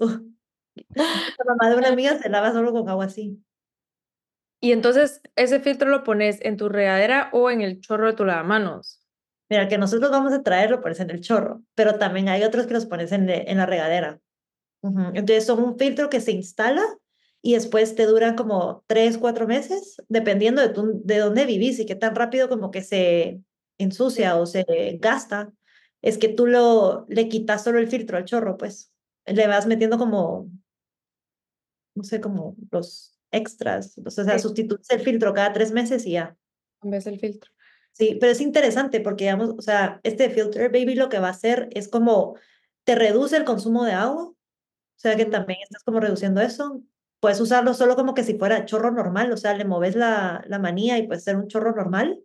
La mamá de una amiga se lava solo con agua así. Y entonces, ese filtro lo pones en tu regadera o en el chorro de tu lavamanos. Mira, que nosotros vamos a traer lo pones en el chorro, pero también hay otros que los pones en, en la regadera. Entonces son un filtro que se instala y después te dura como tres, cuatro meses, dependiendo de, tu, de dónde vivís y qué tan rápido como que se ensucia o se gasta. Es que tú lo, le quitas solo el filtro al chorro, pues. Le vas metiendo como, no sé, como los extras. O sea, Sí. sustituyes el filtro cada tres meses y ya. Vez del filtro. Sí, pero es interesante porque, digamos, o sea, este Filter Baby lo que va a hacer es como te reduce el consumo de agua, o sea que también estás como reduciendo eso. Puedes usarlo solo como que si fuera chorro normal, o sea, le moves la, la manía y puede ser un chorro normal,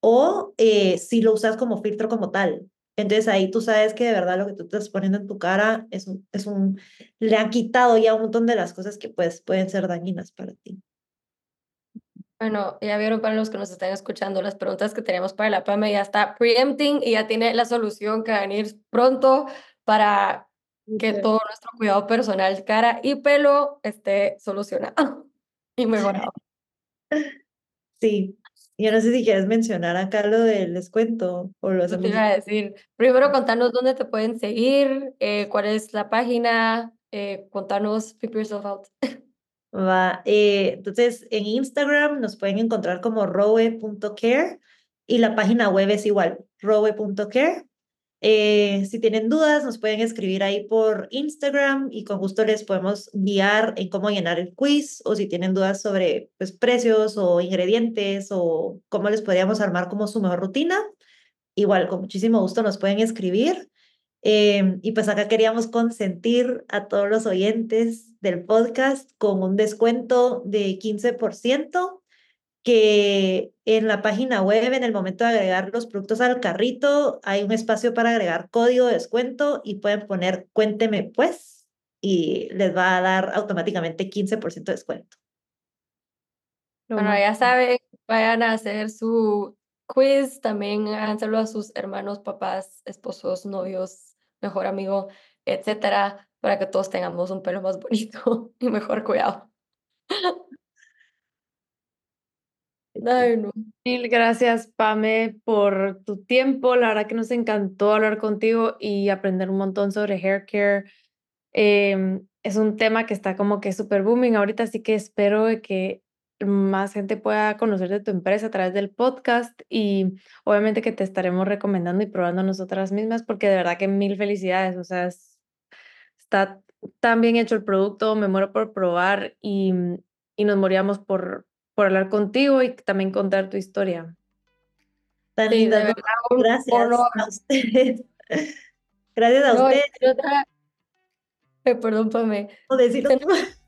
o eh, si lo usas como filtro como tal. Entonces ahí tú sabes que de verdad lo que tú estás poniendo en tu cara es un, es un, le han quitado ya un montón de las cosas que pues pueden ser dañinas para ti. Bueno, ya vieron para los que nos están escuchando las preguntas que teníamos para la PAME, ya está preempting y ya tiene la solución que va a venir pronto para que todo nuestro cuidado personal, cara y pelo esté solucionado y mejorado. Sí, yo no sé si quieres mencionar acá lo del descuento o lo te hacemos. iba a decir. Primero contanos dónde te pueden seguir, eh, cuál es la página, eh, contanos, flip yourself out. Va, eh, entonces en Instagram nos pueden encontrar como rowe.care y la página web es igual, rowe.care. Eh, si tienen dudas, nos pueden escribir ahí por Instagram y con gusto les podemos guiar en cómo llenar el quiz o si tienen dudas sobre pues, precios o ingredientes o cómo les podríamos armar como su mejor rutina. Igual, con muchísimo gusto nos pueden escribir. Eh, y pues acá queríamos consentir a todos los oyentes del podcast con un descuento de 15% que en la página web, en el momento de agregar los productos al carrito, hay un espacio para agregar código de descuento y pueden poner cuénteme pues y les va a dar automáticamente 15% de descuento. Bueno, ya saben, vayan a hacer su quiz, también háganselo a sus hermanos, papás, esposos, novios, mejor amigo, etcétera, para que todos tengamos un pelo más bonito y mejor cuidado. Ay, no. Mil gracias, Pame, por tu tiempo. La verdad que nos encantó hablar contigo y aprender un montón sobre hair care. Em, es un tema que está como que súper booming ahorita, así que espero que más gente pueda conocer de tu empresa a través del podcast y obviamente que te estaremos recomendando y probando nosotras mismas porque de verdad que mil felicidades. O sea, es- está tan bien hecho el producto, me muero por probar y, y nos moríamos por, por hablar contigo y también contar tu historia. Tan Sí, de lindas, verdad, ¿no? Gracias honor. a ustedes. Gracias a No, ustedes. Eh, perdón, Pame. por decirlo.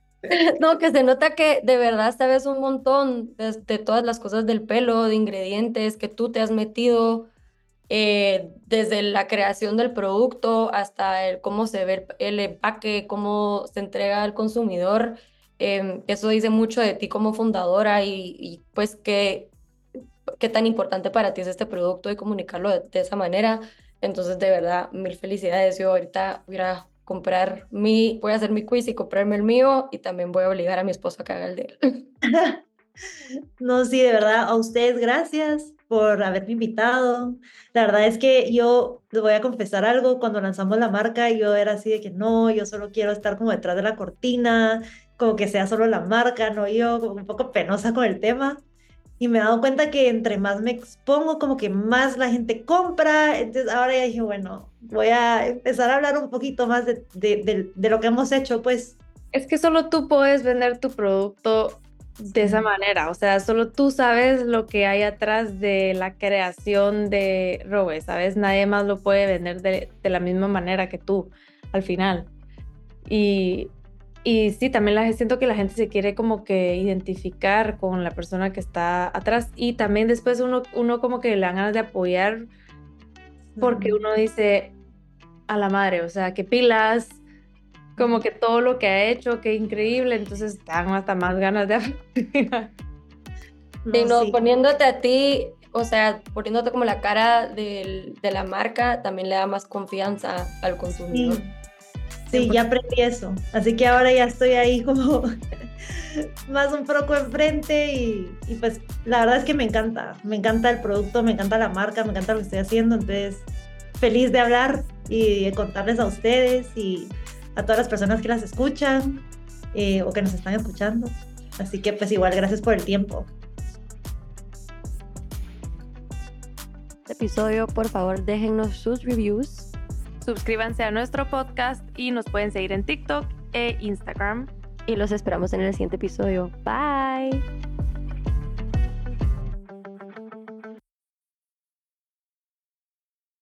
No, que se nota que de verdad sabes un montón de, de todas las cosas del pelo, de ingredientes que tú te has metido, eh, desde la creación del producto hasta el cómo se ve el, el empaque, cómo se entrega al consumidor. Em, eso dice mucho de ti como fundadora y, y, pues qué, qué tan importante para ti es este producto y comunicarlo de, de esa manera. Entonces, de verdad, mil felicidades. Yo ahorita voy a comprar mi, voy a hacer mi quiz y comprarme el mío y también voy a obligar a mi esposo a que haga el de él. No, sí, de verdad, a ustedes gracias por haberme invitado. La verdad es que yo les voy a confesar algo, cuando lanzamos la marca yo era así de que no, yo solo quiero estar como detrás de la cortina, como que sea solo la marca, no yo, como un poco penosa con el tema. Y me he dado cuenta que entre más me expongo, como que más la gente compra. Entonces ahora ya dije, bueno, voy a empezar a hablar un poquito más de, de, de, de lo que hemos hecho, pues. Es que solo tú puedes vender tu producto de esa manera, o sea, solo tú sabes lo que hay atrás de la creación de Robe, ¿sabes? Nadie más lo puede vender de, de la misma manera que tú al final. Y, y sí, también la, siento que la gente se quiere como que identificar con la persona que está atrás y también después uno, uno como que le dan ganas de apoyar porque uno dice a la madre, o sea, que pilas, como que todo lo que ha hecho, qué increíble, entonces te dan hasta más ganas de apoyar. Sí, no, sí. poniéndote a ti, o sea, poniéndote como la cara del- de la marca, también le da más confianza al consumidor. Sí, sí, ya aprendí eso. Así que ahora ya estoy ahí como más un poco enfrente y, y pues la verdad es que me encanta. Me encanta el producto, me encanta la marca, me encanta lo que estoy haciendo. Entonces, feliz de hablar y de contarles a ustedes y a todas las personas que las escuchan eh, o que nos están escuchando. Así que pues igual, gracias por el tiempo. Este episodio, por favor, déjennos sus reviews. Suscríbanse a nuestro podcast y nos pueden seguir en TikTok e Instagram. Y los esperamos en el siguiente episodio. Bye.